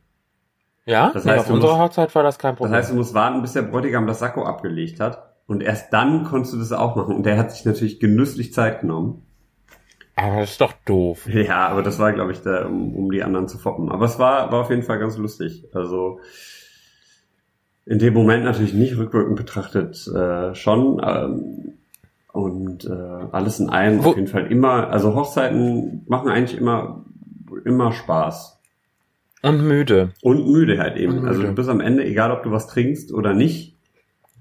Ja? Das heißt, auf unserer Hochzeit war das kein Das Problem. heißt, du musst warten, bis der Bräutigam das Sakko abgelegt hat. Und erst dann konntest du das auch machen. Und der hat sich natürlich genüsslich Zeit genommen. Aber das ist doch doof. Ja, aber das war, glaube ich, da, um, um die anderen zu foppen. Aber es war, war auf jeden Fall ganz lustig. Also in dem Moment natürlich nicht rückwirkend betrachtet äh, schon. Ähm, und äh, alles in allem Wo- auf jeden Fall immer, also Hochzeiten machen eigentlich immer, immer Spaß. Und müde. Und müde halt eben. Also müde. du bist am Ende, egal ob du was trinkst oder nicht,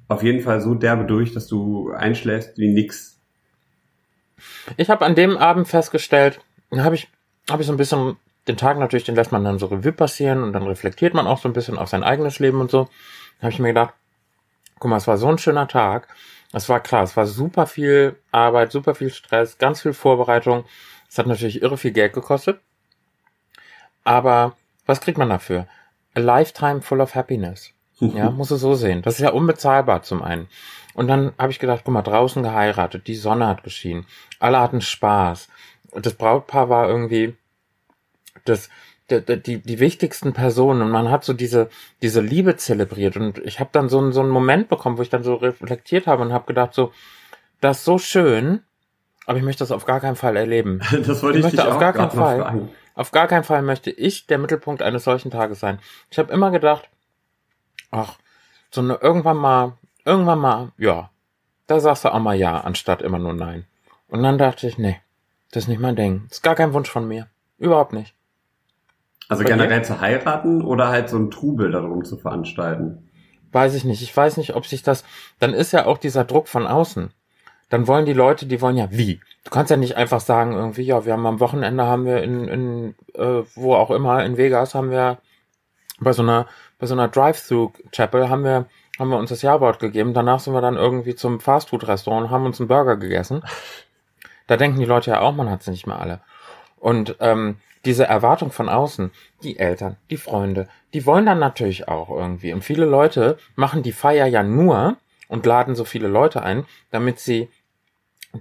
auf jeden Fall so derbe durch, dass du einschläfst wie nix. Ich habe an dem Abend festgestellt, habe ich, hab ich so ein bisschen den Tag natürlich, den lässt man dann so Revue passieren und dann reflektiert man auch so ein bisschen auf sein eigenes Leben und so. Habe ich mir gedacht, guck mal, es war so ein schöner Tag. Es war klar, es war super viel Arbeit, super viel Stress, ganz viel Vorbereitung. Es hat natürlich irre viel Geld gekostet. Aber was kriegt man dafür? A lifetime full of happiness. Ja, muss es so sehen. Das ist ja unbezahlbar zum einen. Und dann habe ich gedacht, guck mal, draußen geheiratet, die Sonne hat geschienen, alle hatten Spaß. Und das Brautpaar war irgendwie das, die, die, die wichtigsten Personen und man hat so diese, diese Liebe zelebriert. Und ich habe dann so, einen- so einen Moment bekommen, wo ich dann so reflektiert habe und habe gedacht, so, das ist so schön, aber ich möchte das auf gar keinen Fall erleben. Das wollte Ich ich, möchte auf auch gar keinen Fall. fragen. Auf gar keinen Fall möchte ich der Mittelpunkt eines solchen Tages sein. Ich habe immer gedacht, ach, so eine irgendwann mal, irgendwann mal, ja, da sagst du auch mal ja, anstatt immer nur nein. Und dann dachte ich, nee, das ist nicht mein Ding. Das ist gar kein Wunsch von mir. Überhaupt nicht. Also Bei generell zu heiraten oder halt so ein Trubel darum zu veranstalten. Weiß ich nicht. Ich weiß nicht, ob sich das, dann ist ja auch dieser Druck von außen. Dann wollen die Leute, die wollen ja wie. Du kannst ja nicht einfach sagen irgendwie, ja, wir haben am Wochenende haben wir in, in äh, wo auch immer in Vegas haben wir bei so einer bei so einer Drive-Thru-Chapel haben wir haben wir uns das Jawort gegeben. Danach sind wir dann irgendwie zum Fastfood-Restaurant und haben uns einen Burger gegessen. Da denken die Leute ja auch, man hat sie nicht mehr alle. Und ähm, diese Erwartung von außen, die Eltern, die Freunde, die wollen dann natürlich auch irgendwie. Und viele Leute machen die Feier ja nur und laden so viele Leute ein, damit sie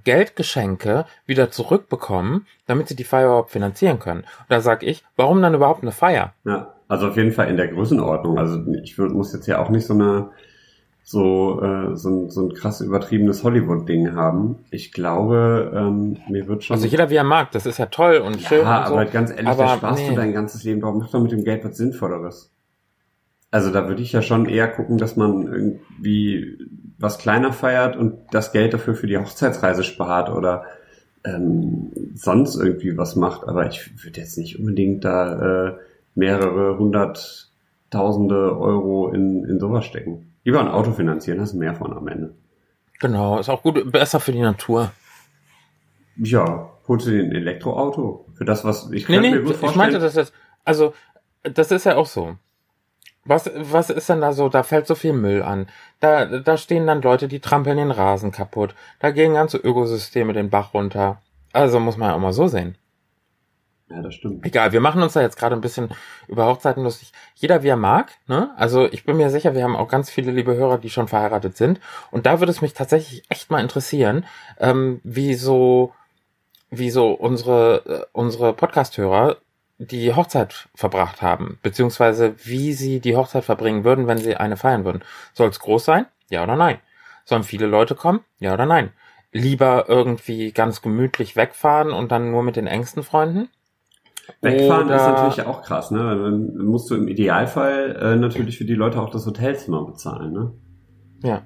Geldgeschenke wieder zurückbekommen, damit sie die Feier überhaupt finanzieren können. Und da sag ich, warum dann überhaupt eine Feier? Ja, also auf jeden Fall in der Größenordnung. Also ich muss jetzt ja auch nicht so eine so äh, so, ein, so ein krass übertriebenes Hollywood-Ding haben. Ich glaube, ähm, mir wird schon Also jeder wie er mag, das ist ja toll und schön ja, und so. aber ganz ehrlich, Aber da sparst nee. du dein ganzes Leben drauf. Mach doch mit dem Geld was Sinnvolleres. Also da würde ich ja schon eher gucken, dass man irgendwie was kleiner feiert und das Geld dafür für die Hochzeitsreise spart oder ähm, sonst irgendwie was macht. Aber ich würde jetzt nicht unbedingt da äh, mehrere hunderttausende Euro in, in sowas stecken. Lieber ein Auto finanzieren, hast du mehr von am Ende. Genau, ist auch gut, besser für die Natur. Ja, holst du dir ein Elektroauto? Für das, was ich Nee, nee, mir gut ich vorstellen. meinte das jetzt, also, das ist ja auch so. Was, was ist denn da so? Da fällt so viel Müll an. Da, da stehen dann Leute, die trampeln den Rasen kaputt. Da gehen ganze Ökosysteme den Bach runter. Also muss man ja auch mal so sehen. Ja, das stimmt. Egal, wir machen uns da jetzt gerade ein bisschen über Hochzeiten lustig. Jeder wie er mag, ne? Also ich bin mir sicher, wir haben auch ganz viele liebe Hörer, die schon verheiratet sind. Und da würde es mich tatsächlich echt mal interessieren, ähm, wie so, wie so unsere, äh, unsere Podcast-Hörer die Hochzeit verbracht haben, beziehungsweise wie sie die Hochzeit verbringen würden, wenn sie eine feiern würden. Soll es groß sein? Ja oder nein? Sollen viele Leute kommen? Ja oder nein? Lieber irgendwie ganz gemütlich wegfahren und dann nur mit den engsten Freunden? Wegfahren ist Oder- natürlich auch krass, ne? Dann musst du im Idealfall äh, natürlich für die Leute auch das Hotelzimmer bezahlen, ne? Ja.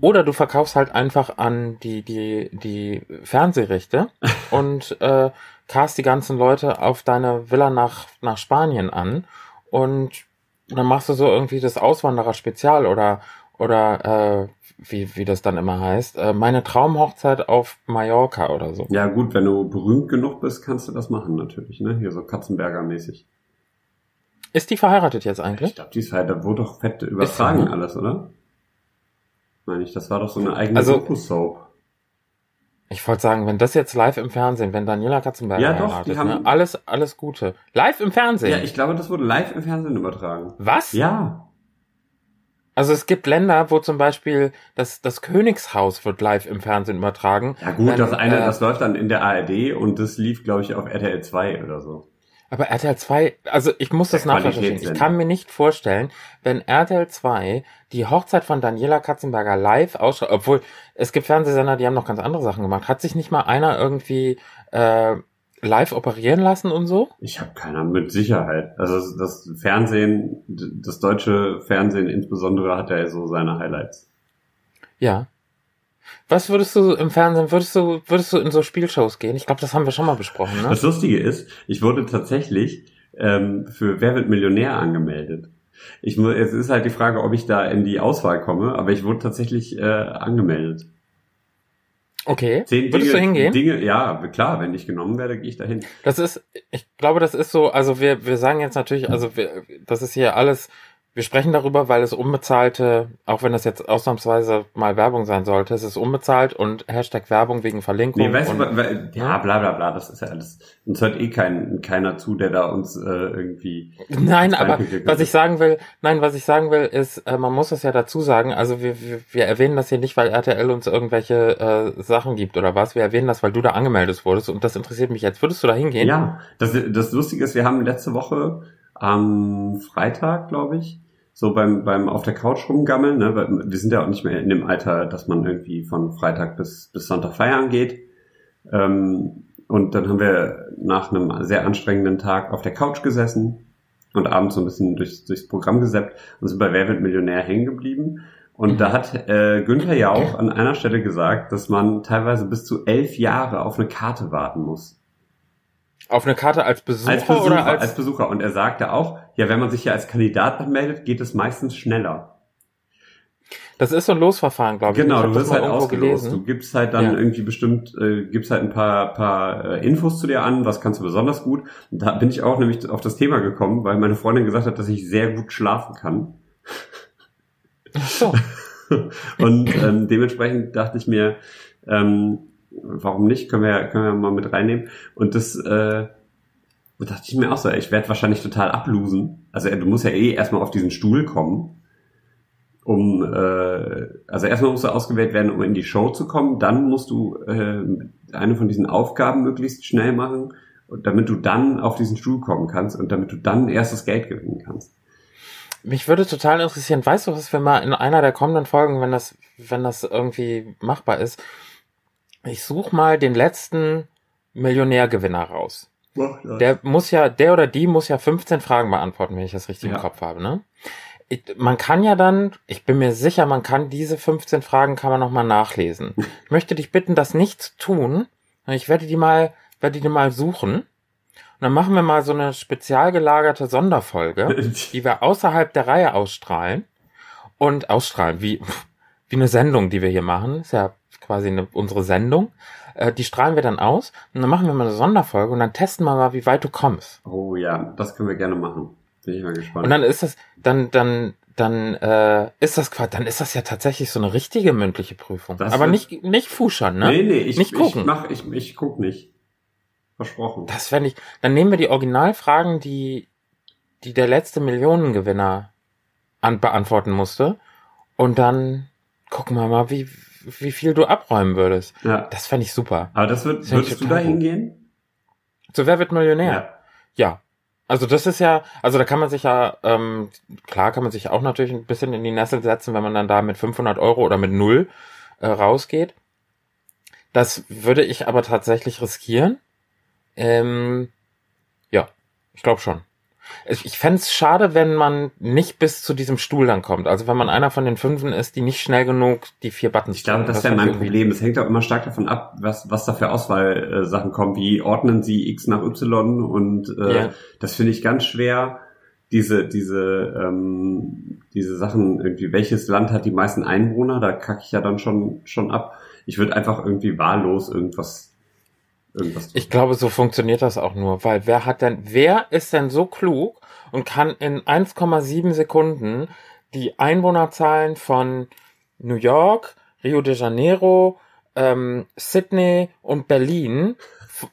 Oder du verkaufst halt einfach an die, die, die Fernsehrechte und äh, cast die ganzen Leute auf deine Villa nach, nach Spanien an und dann machst du so irgendwie das Auswanderer-Spezial oder, oder äh, wie, wie das dann immer heißt, äh, meine Traumhochzeit auf Mallorca oder so. Ja gut, wenn du berühmt genug bist, kannst du das machen natürlich, ne? Hier so Katzenberger-mäßig. Ist die verheiratet jetzt Ich eigentlich? glaube, die ist halt, da wurde doch fett übertragen alles, oder? Meine ich, das war doch so eine eigene Also- Doku-Soap. Ich wollte sagen, wenn das jetzt live im Fernsehen, wenn Daniela Katzenberger Ja, doch, heiratet, die haben- ne? alles, alles Gute. Live im Fernsehen? Ja, ich glaube, das wurde live im Fernsehen übertragen. Was? Ja. Also es gibt Länder, wo zum Beispiel das, das Königshaus wird live im Fernsehen übertragen. Ja gut, Dann, das eine, äh, das läuft dann in der ARD und das lief, glaube ich, auf RTL 2 oder so. Aber RTL 2, also ich muss das nachrecherchieren. Ich kann mir nicht vorstellen, wenn RTL 2 die Hochzeit von Daniela Katzenberger live ausstrahlt, obwohl es gibt Fernsehsender, die haben noch ganz andere Sachen gemacht. Hat sich nicht mal einer irgendwie äh, live operieren lassen und so? Ich habe keiner mit Sicherheit. Also das, Fernsehen, das deutsche Fernsehen insbesondere hat ja so seine Highlights. Ja. Was würdest du im Fernsehen, würdest du, würdest du in so Spielshows gehen? Ich glaube, das haben wir schon mal besprochen, ne? Das Lustige ist, ich wurde tatsächlich ähm, für Wer wird Millionär angemeldet. Ich es ist halt die Frage, ob ich da in die Auswahl komme, aber ich wurde tatsächlich äh, angemeldet. Okay. Zehn Würdest Dinge, du hingehen? Dinge, ja, klar, wenn ich genommen werde, gehe ich dahin. Das ist, ich glaube, das ist so, also wir, wir sagen jetzt natürlich, also wir, das ist hier alles, wir sprechen darüber, weil es unbezahlte, auch wenn das jetzt ausnahmsweise mal Werbung sein sollte, es ist unbezahlt und Hashtag Werbung wegen Verlinkung. Nee, weißt du, und, wa- wa- ja, bla bla bla, das ist ja alles. Uns hört eh kein, keiner zu, der da uns äh, irgendwie. Nein, aber was ich sagen will, nein, was ich sagen will, ist, äh, man muss es ja dazu sagen, also wir, wir, wir erwähnen das hier nicht, weil RTL uns irgendwelche äh, Sachen gibt oder was, wir erwähnen das, weil du da angemeldet wurdest und das interessiert mich jetzt. Würdest du da hingehen? Ja, das, das Lustige ist, wir haben letzte Woche am Freitag, glaube ich, so beim, beim auf der Couch rumgammeln, ne? weil wir sind ja auch nicht mehr in dem Alter, dass man irgendwie von Freitag bis, bis Sonntag feiern geht. Ähm, und dann haben wir nach einem sehr anstrengenden Tag auf der Couch gesessen und abends so ein bisschen durchs, durchs Programm gesäppt und sind bei Wer wird Millionär hängen geblieben. Und da hat äh, Günther ja auch an einer Stelle gesagt, dass man teilweise bis zu elf Jahre auf eine Karte warten muss. Auf eine Karte als Besucher, Als Besucher, oder als, als, Besucher. Und er sagte auch, ja, wenn man sich ja als Kandidat anmeldet, geht es meistens schneller. das ist so ein Losverfahren, glaube ich. Genau, ich du wirst halt ausgelost. gelesen. Du gibst halt dann Ja. irgendwie bestimmt, äh, gibst halt ein paar, paar äh, Infos zu dir an, was kannst du besonders gut. Und da bin ich auch nämlich auf das Thema gekommen, weil meine Freundin gesagt hat, dass ich sehr gut schlafen kann. Ach so. Und ähm, dementsprechend dachte ich mir, ähm, warum nicht? Können wir, können wir mal mit reinnehmen. Und das äh, da dachte ich mir auch so, ich werde wahrscheinlich total ablosen. Also du musst ja eh erstmal auf diesen Stuhl kommen, um äh, also erstmal musst du ausgewählt werden, um in die Show zu kommen. Dann musst du äh, eine von diesen Aufgaben möglichst schnell machen, und damit du dann auf diesen Stuhl kommen kannst und damit du dann erst das Geld gewinnen kannst. Mich würde total interessieren, weißt du, was wir mal in einer der kommenden Folgen, wenn das, wenn das irgendwie machbar ist, ich suche mal den letzten Millionärgewinner raus. Der muss ja, der oder die muss ja 15 Fragen beantworten, wenn ich das richtig Ja. im Kopf habe, ne? Ich, man kann ja dann, ich bin mir sicher, man kann diese 15 Fragen kann man noch mal nachlesen. Ich möchte dich bitten, das nicht zu tun. Ich werde die mal, werde die mal suchen. Und dann machen wir mal so eine spezial gelagerte Sonderfolge die wir außerhalb der Reihe ausstrahlen und ausstrahlen, wie, wie eine Sendung, die wir hier machen, ist ja quasi eine, unsere Sendung, äh, die strahlen wir dann aus und dann machen wir mal eine Sonderfolge und dann testen wir mal, wie weit du kommst. Oh ja, das können wir gerne machen. Bin ich mal gespannt. Und dann ist das, dann, dann, dann äh, ist das quasi, dann ist das ja tatsächlich so eine richtige mündliche Prüfung. Das Aber nicht, nicht fuschern, ne? Nee, nee, ich, Nicht gucken. ich mach, ich, ich guck nicht. Versprochen. Das fände ich, dann nehmen wir die Originalfragen, die, die der letzte Millionengewinner an, beantworten musste. Und dann gucken wir mal, wie, wie viel du abräumen würdest. ja. Das fände ich super. Aber das wird, Das würdest du da hingehen? So, wer wird Millionär? Ja. Also das ist ja, also da kann man sich ja, ähm, klar kann man sich auch natürlich ein bisschen in die Nessel setzen, wenn man dann da mit 500 Euro oder mit null äh, rausgeht. Das würde ich aber tatsächlich riskieren. Ähm, ja, ich glaube schon. Ich, ich fänd's schade, wenn man nicht bis zu diesem Stuhl dann kommt. Also wenn man einer von den Fünfen ist, die nicht schnell genug die vier Buttons Ich glaube, drücken. das wäre mein Problem. Es hängt auch immer stark davon ab, was, was da für Auswahlsachen kommen. Wie ordnen sie X nach Y? Und äh, Ja. das finde ich ganz schwer, diese, diese, ähm, diese Sachen, irgendwie, welches Land hat die meisten Einwohner, da kacke ich ja dann schon, schon ab. Ich würde einfach irgendwie wahllos irgendwas, irgendwas. Ich glaube, so funktioniert das auch nur, weil wer hat denn, wer ist denn so klug und kann in 1,7 Sekunden die Einwohnerzahlen von New York, Rio de Janeiro, ähm, Sydney und Berlin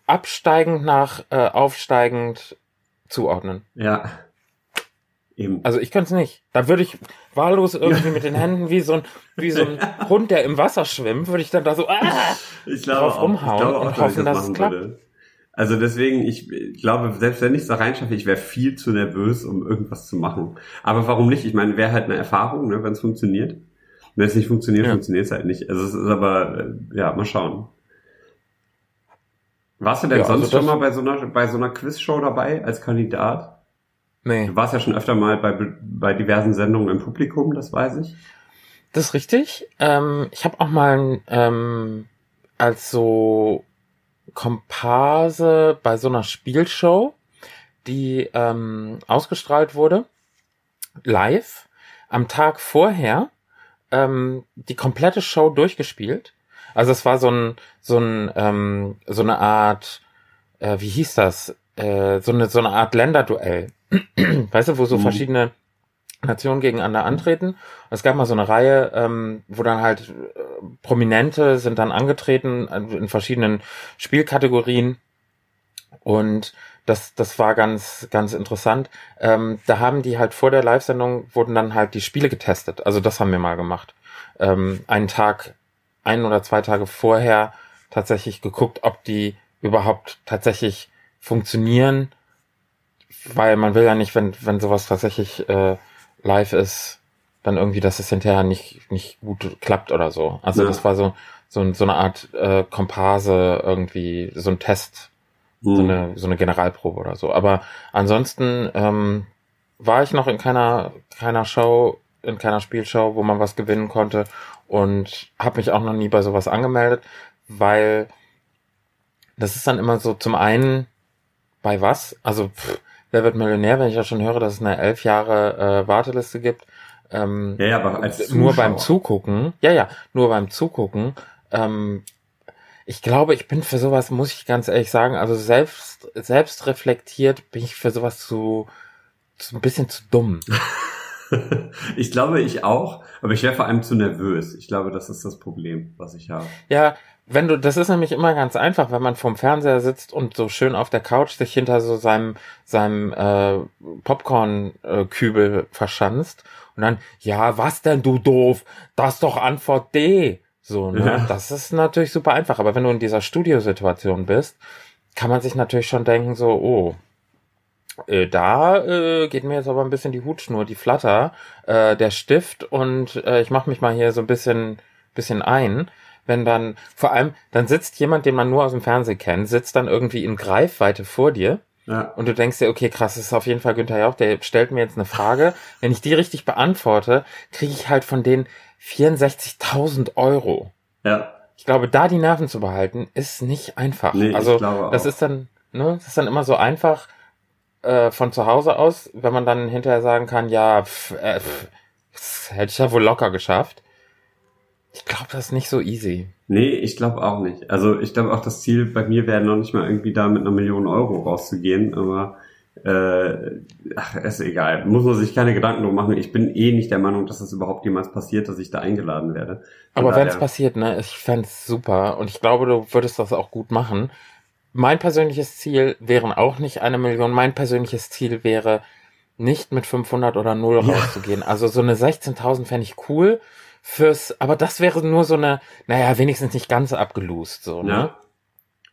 absteigend nach äh, aufsteigend zuordnen. Ja. Eben. Also ich könnte es nicht. Da würde ich wahllos irgendwie mit den Händen wie so ein, wie so ein Hund, der im Wasser schwimmt, würde ich dann da so ah, ich glaube drauf auch, rumhauen ich glaube auch, und hoffen, dass, dass es klappt. Würde. Also deswegen, ich glaube, selbst wenn ich es da reinschaffe, ich wäre viel zu nervös, um irgendwas zu machen. Aber warum nicht? Ich meine, wäre halt eine Erfahrung, ne, wenn es funktioniert. Wenn es nicht funktioniert, ja. funktioniert es halt nicht. Also es ist aber, äh, ja, mal schauen. Warst du denn ja, sonst also schon mal bei so einer, bei so einer Quizshow dabei als Kandidat? Nee. Du warst ja schon öfter mal bei, bei diversen Sendungen im Publikum, das weiß ich. Das ist richtig. Ähm, ich habe auch mal ähm, als so Komparse bei so einer Spielshow, die ähm, ausgestrahlt wurde, live, am Tag vorher ähm, die komplette Show durchgespielt. Also es war so ein, so ein, ähm, so eine Art, äh, wie hieß das? Äh, so eine, so eine Art Länderduell. weißt du, wo so mhm. verschiedene Nationen gegeneinander antreten. Es gab mal so eine Reihe, ähm, wo dann halt äh, Prominente sind dann angetreten äh, in verschiedenen Spielkategorien und das, das war ganz, ganz interessant. Ähm, da haben die halt vor der Live-Sendung wurden dann halt die Spiele getestet. Also das haben wir mal gemacht. Ähm, einen Tag, ein oder zwei Tage vorher tatsächlich geguckt, ob die überhaupt tatsächlich funktionieren, weil man will ja nicht, wenn, wenn sowas tatsächlich äh, live ist, dann irgendwie, dass es hinterher nicht, nicht gut klappt oder so. Also ja. das war so, so, so eine Art äh, Komparse irgendwie, so ein Test, mhm. so, eine, so eine Generalprobe oder so. Aber ansonsten ähm, war ich noch in keiner, keiner Show, in keiner Spielshow, wo man was gewinnen konnte und habe mich auch noch nie bei sowas angemeldet, weil das ist dann immer so zum einen bei was? Also pff, Wer wird Millionär, wenn ich ja schon höre, dass es eine elf Jahre äh, Warteliste gibt. Ähm, ja, ja, aber als Zuschauer. nur beim Zugucken, ja, ja, nur beim Zugucken. Ähm, ich glaube, ich bin für sowas, muss ich ganz ehrlich sagen, also selbst, selbst reflektiert bin ich für sowas zu, zu ein bisschen zu dumm. ich glaube, ich auch, aber ich wäre vor allem zu nervös. Ich glaube, das ist das Problem, was ich habe. Ja, wenn du, das ist nämlich immer ganz einfach, wenn man vorm Fernseher sitzt und so schön auf der Couch sich hinter so seinem, seinem äh, Popcorn-Kübel äh, verschanzt und dann, ja, was denn, du doof? Das ist doch Antwort D. So, ne? Ja. Das ist natürlich super einfach. Aber wenn du in dieser Studiosituation bist, kann man sich natürlich schon denken, so, oh, äh, da äh, geht mir jetzt aber ein bisschen die Hutschnur, die Flatter, äh, der Stift und äh, ich mache mich mal hier so ein bisschen, bisschen ein wenn dann, vor allem, dann sitzt jemand, den man nur aus dem Fernsehen kennt, sitzt dann irgendwie in Greifweite vor dir. Ja. Und du denkst dir, okay, krass, das ist auf jeden Fall Günther Jauch, der stellt mir jetzt eine Frage. Wenn ich die richtig beantworte, kriege ich halt von denen 64.000 Euro. Ja. Ich glaube, da die Nerven zu behalten, ist nicht einfach. Nee, also, das ist dann, ne, das ist dann immer so einfach, äh, von zu Hause aus, wenn man dann hinterher sagen kann, ja, pff, äh, pff, das hätte ich ja wohl locker geschafft. Ich glaube, das ist nicht so easy. Nee, ich glaube auch nicht. Also ich glaube auch, das Ziel bei mir wäre noch nicht mal irgendwie da mit einer Million Euro rauszugehen, aber äh, ach, ist egal. Muss man sich keine Gedanken drum machen. Ich bin eh nicht der Meinung, dass das überhaupt jemals passiert, dass ich da eingeladen werde. Von aber wenn es passiert, ne, ich fände super und ich glaube, du würdest das auch gut machen. Mein persönliches Ziel wären auch nicht eine Million. Mein persönliches Ziel wäre nicht mit 500 oder 0 ja. rauszugehen. Also so eine 16.000 fände ich cool fürs, aber das wäre nur so eine, naja, wenigstens nicht ganz abgelust, so, ne? Ja.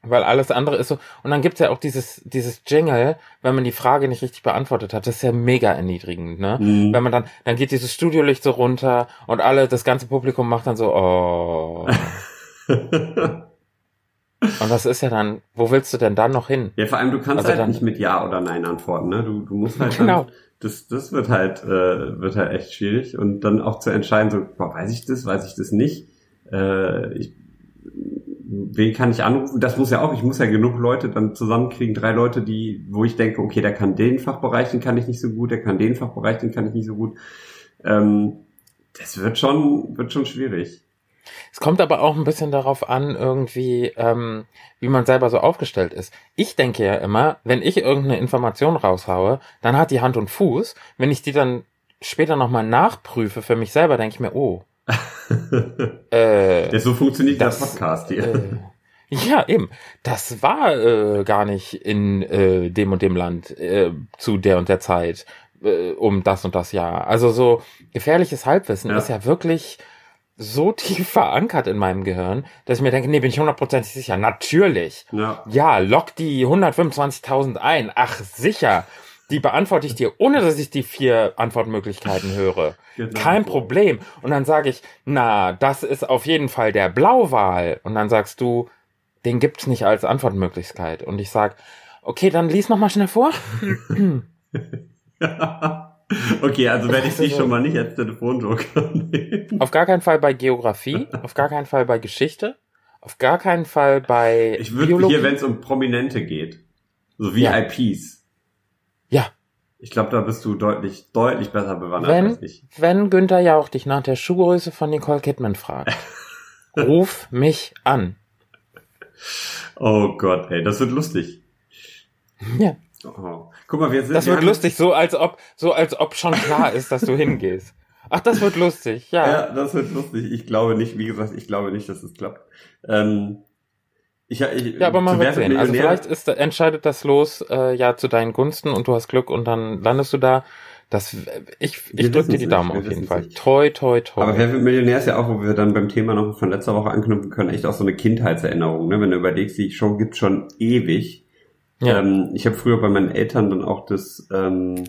Weil alles andere ist so, und dann gibt's ja auch dieses, dieses Jingle, wenn man die Frage nicht richtig beantwortet hat, das ist ja mega erniedrigend, ne? Mhm. Wenn man dann, dann geht dieses Studiolicht so runter und alle, das ganze Publikum macht dann so, oh. Und das ist ja dann, wo willst du denn dann noch hin? Ja, vor allem, du kannst also halt dann, nicht mit Ja oder Nein antworten, ne? Du, du musst halt genau. Dann, das, das wird halt, äh, wird halt echt schwierig. Und dann auch zu entscheiden, so, boah, weiß ich das, weiß ich das nicht. Äh, ich, wen kann ich anrufen? Das muss ja auch, ich muss ja genug Leute dann zusammenkriegen, drei Leute, die, wo ich denke, okay, der kann den Fachbereich, den kann ich nicht so gut, der kann den Fachbereich, den kann ich nicht so gut. Ähm, das wird schon, wird schon schwierig. Es kommt aber auch ein bisschen darauf an, irgendwie, ähm, wie man selber so aufgestellt ist. Ich denke ja immer, wenn ich irgendeine Information raushaue, dann hat die Hand und Fuß. Wenn ich die dann später nochmal nachprüfe für mich selber, denke ich mir, oh. äh, so funktioniert das, der Podcast hier. Äh, ja, eben. Das war äh, gar nicht in äh, dem und dem Land äh, zu der und der Zeit äh, um das und das Jahr. Also so gefährliches Halbwissen ja. ist ja wirklich so tief verankert in meinem Gehirn, dass ich mir denke, nee, bin ich hundertprozentig sicher. Natürlich. Ja, ja lock die 125.000 ein. Ach, sicher. Die beantworte ich dir, ohne dass ich die vier Antwortmöglichkeiten höre. Genau. Kein Problem. Und dann sage ich, na, das ist auf jeden Fall der Blauwal. Und dann sagst du, den gibt's nicht als Antwortmöglichkeit. Und ich sag, okay, dann lies noch mal schnell vor. Okay, also werde ich dich schon mal nicht als Telefonjoker nehmen. Auf gar keinen Fall bei Geografie, auf gar keinen Fall bei Geschichte, auf gar keinen Fall bei Ich würde hier, wenn es um Prominente geht, so VIPs. Ja. Ich glaube, da bist du deutlich, deutlich besser bewandert wenn, als ich. Wenn Günther Jauch dich nach der Schuhgröße von Nicole Kidman fragt, ruf mich an. Oh Gott, ey, das wird lustig. Ja. Oh. Guck mal, wir sind. Das wir wird lustig, so als ob, so als ob schon klar ist, dass du hingehst. Ach, das wird lustig, ja. Ja, das wird lustig. Ich glaube nicht, wie gesagt, ich glaube nicht, dass es klappt. Ähm, ich, ich, ja, aber man wird sehen. Also vielleicht ist, entscheidet das los äh, ja zu deinen Gunsten und du hast Glück und dann landest du da. Das, ich ich drücke dir die Daumen auf jeden Fall. Nicht. Toi, toi, toi. Aber Wer wird Millionär ist ja auch, wo wir dann beim Thema noch von letzter Woche anknüpfen können, echt auch so eine Kindheitserinnerung. Ne? Wenn du überlegst, die Show gibt schon ewig. Ja. Ähm, ich habe früher bei meinen Eltern dann auch das, ähm,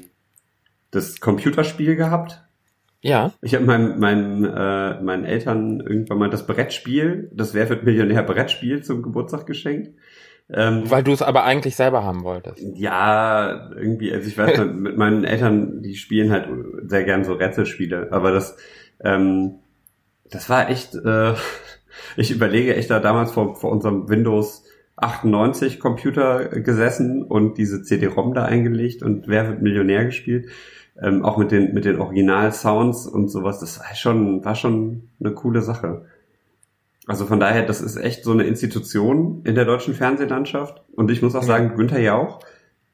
das Computerspiel gehabt. Ja. Ich habe meinem, meinem, äh, meinen Eltern irgendwann mal das Brettspiel, das Wer wird Millionär Brettspiel zum Geburtstag geschenkt. Ähm, Weil du es aber eigentlich selber haben wolltest. Ja, irgendwie, also ich weiß nicht, mit meinen Eltern, die spielen halt sehr gern so Rätselspiele, aber das, ähm, das war echt, äh, ich überlege echt da damals vor, vor unserem Windows 98 Computer gesessen und diese CD-ROM da eingelegt und Wer wird Millionär gespielt. Ähm, auch mit den, mit den Original-Sounds und sowas. Das war schon, war schon eine coole Sache. Also von daher, das ist echt so eine Institution in der deutschen Fernsehlandschaft. Und ich muss auch sagen, Günther Jauch,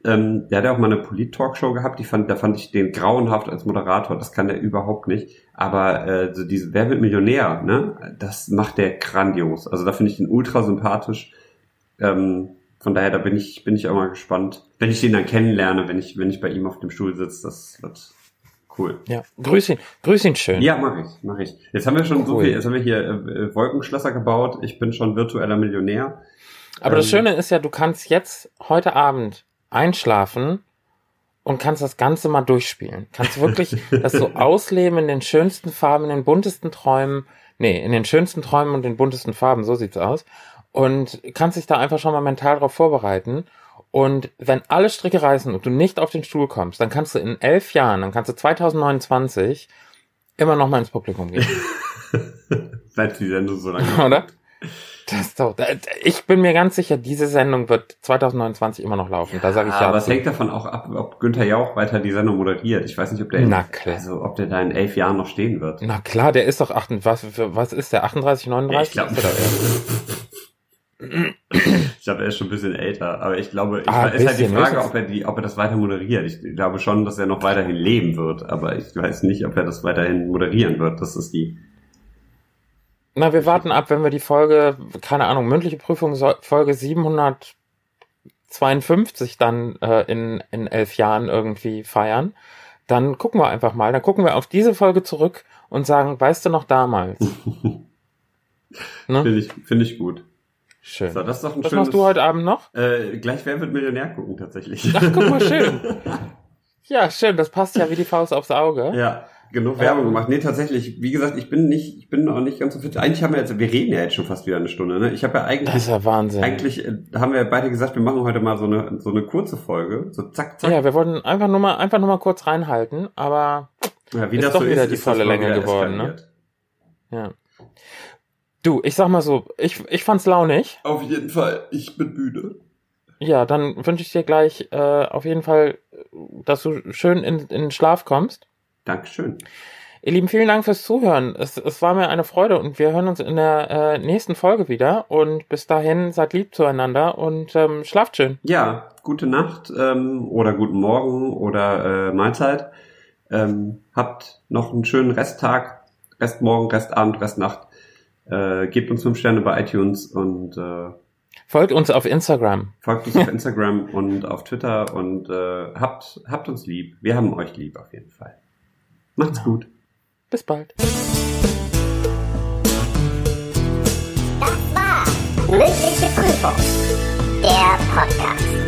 ähm, der hat ja auch mal eine Polit-Talkshow gehabt, die fand, da fand ich den grauenhaft als Moderator, das kann der überhaupt nicht. Aber äh, so diese Wer wird Millionär, ne? Das macht der grandios. Also da finde ich den ultra sympathisch. Ähm, von daher, da bin ich, bin ich auch mal gespannt, wenn ich den dann kennenlerne, wenn ich, wenn ich bei ihm auf dem Stuhl sitze, das wird cool. Ja, grüß ihn, grüß ihn schön. Ja, mach ich, mach ich. Jetzt haben wir schon cool. so viel, jetzt haben wir hier äh, Wolkenschlösser gebaut, ich bin schon virtueller Millionär. Aber ähm, das Schöne ist ja, du kannst jetzt heute Abend einschlafen und kannst das Ganze mal durchspielen. Kannst wirklich das so ausleben in den schönsten Farben, in den buntesten Träumen. Nee, in den schönsten Träumen und den buntesten Farben, so sieht's aus und kannst dich da einfach schon mal mental darauf vorbereiten. Und wenn alle Stricke reißen und du nicht auf den Stuhl kommst, dann kannst du in elf Jahren, dann kannst du 2029 immer noch mal ins Publikum gehen. Seit die Sendung so lange. Oder? Das doch, ich bin mir ganz sicher, diese Sendung wird 2029 immer noch laufen. Ja, da sage ich ja. Aber es hängt davon auch ab, ob Günther Jauch weiter die Sendung moderiert. Ich weiß nicht, ob der, in, also ob der da in elf Jahren noch stehen wird. Na klar, der ist doch 8, was, was ist der 38, 39? Ja, ich glaube. Ich glaube, er ist schon ein bisschen älter, aber ich glaube, ich, ah, ist halt die Frage, ob er die, ob er das weiter moderiert. Ich glaube schon, dass er noch weiterhin leben wird, aber ich weiß nicht, ob er das weiterhin moderieren wird. Das ist die. Na, wir warten ab, wenn wir die Folge, keine Ahnung, mündliche Prüfung, Folge 752 dann äh, in, in elf Jahren irgendwie feiern. Dann gucken wir einfach mal. Dann gucken wir auf diese Folge zurück und sagen, weißt du noch damals? ne? Finde ich, find ich gut. Schön. So, das ist doch ein Was schönes, machst du heute Abend noch? Äh, gleich Wer wird Millionär gucken, tatsächlich. Ach, guck mal, schön. ja, schön. Das passt ja wie die Faust aufs Auge. Ja, genug Werbung ähm, gemacht. Nee, tatsächlich, wie gesagt, ich bin nicht, ich bin auch nicht ganz so fit. Eigentlich haben wir jetzt, wir reden ja jetzt schon fast wieder eine Stunde, ne? Ich habe ja eigentlich. Das ist ja Wahnsinn. Eigentlich äh, haben wir beide gesagt, wir machen heute mal so eine, so eine kurze Folge. So zack, zack. Ja, wir wollten einfach nur mal, einfach nur mal kurz reinhalten, aber ja, wie ist das doch so wieder ist, die volle Länge geworden, ne? Ja. Du, ich sag mal so, ich, ich fand's launig. Auf jeden Fall, ich bin müde. Ja, dann wünsche ich dir gleich äh, auf jeden Fall, dass du schön in, in den Schlaf kommst. Dankeschön. Ihr Lieben, vielen Dank fürs Zuhören. Es, es war mir eine Freude und wir hören uns in der äh, nächsten Folge wieder. Und bis dahin seid lieb zueinander und ähm, schlaft schön. Ja, gute Nacht ähm, oder guten Morgen oder äh, Mahlzeit. Ähm, habt noch einen schönen Resttag, Restmorgen, Restabend, Restnacht. Äh, gebt uns fünf Sterne bei iTunes und äh, folgt uns auf Instagram. Folgt uns auf Instagram und auf Twitter und äh, habt, habt uns lieb. Wir haben euch lieb auf jeden Fall. Macht's genau. gut. Bis bald. Das war mündliche Prüfung. Der Podcast.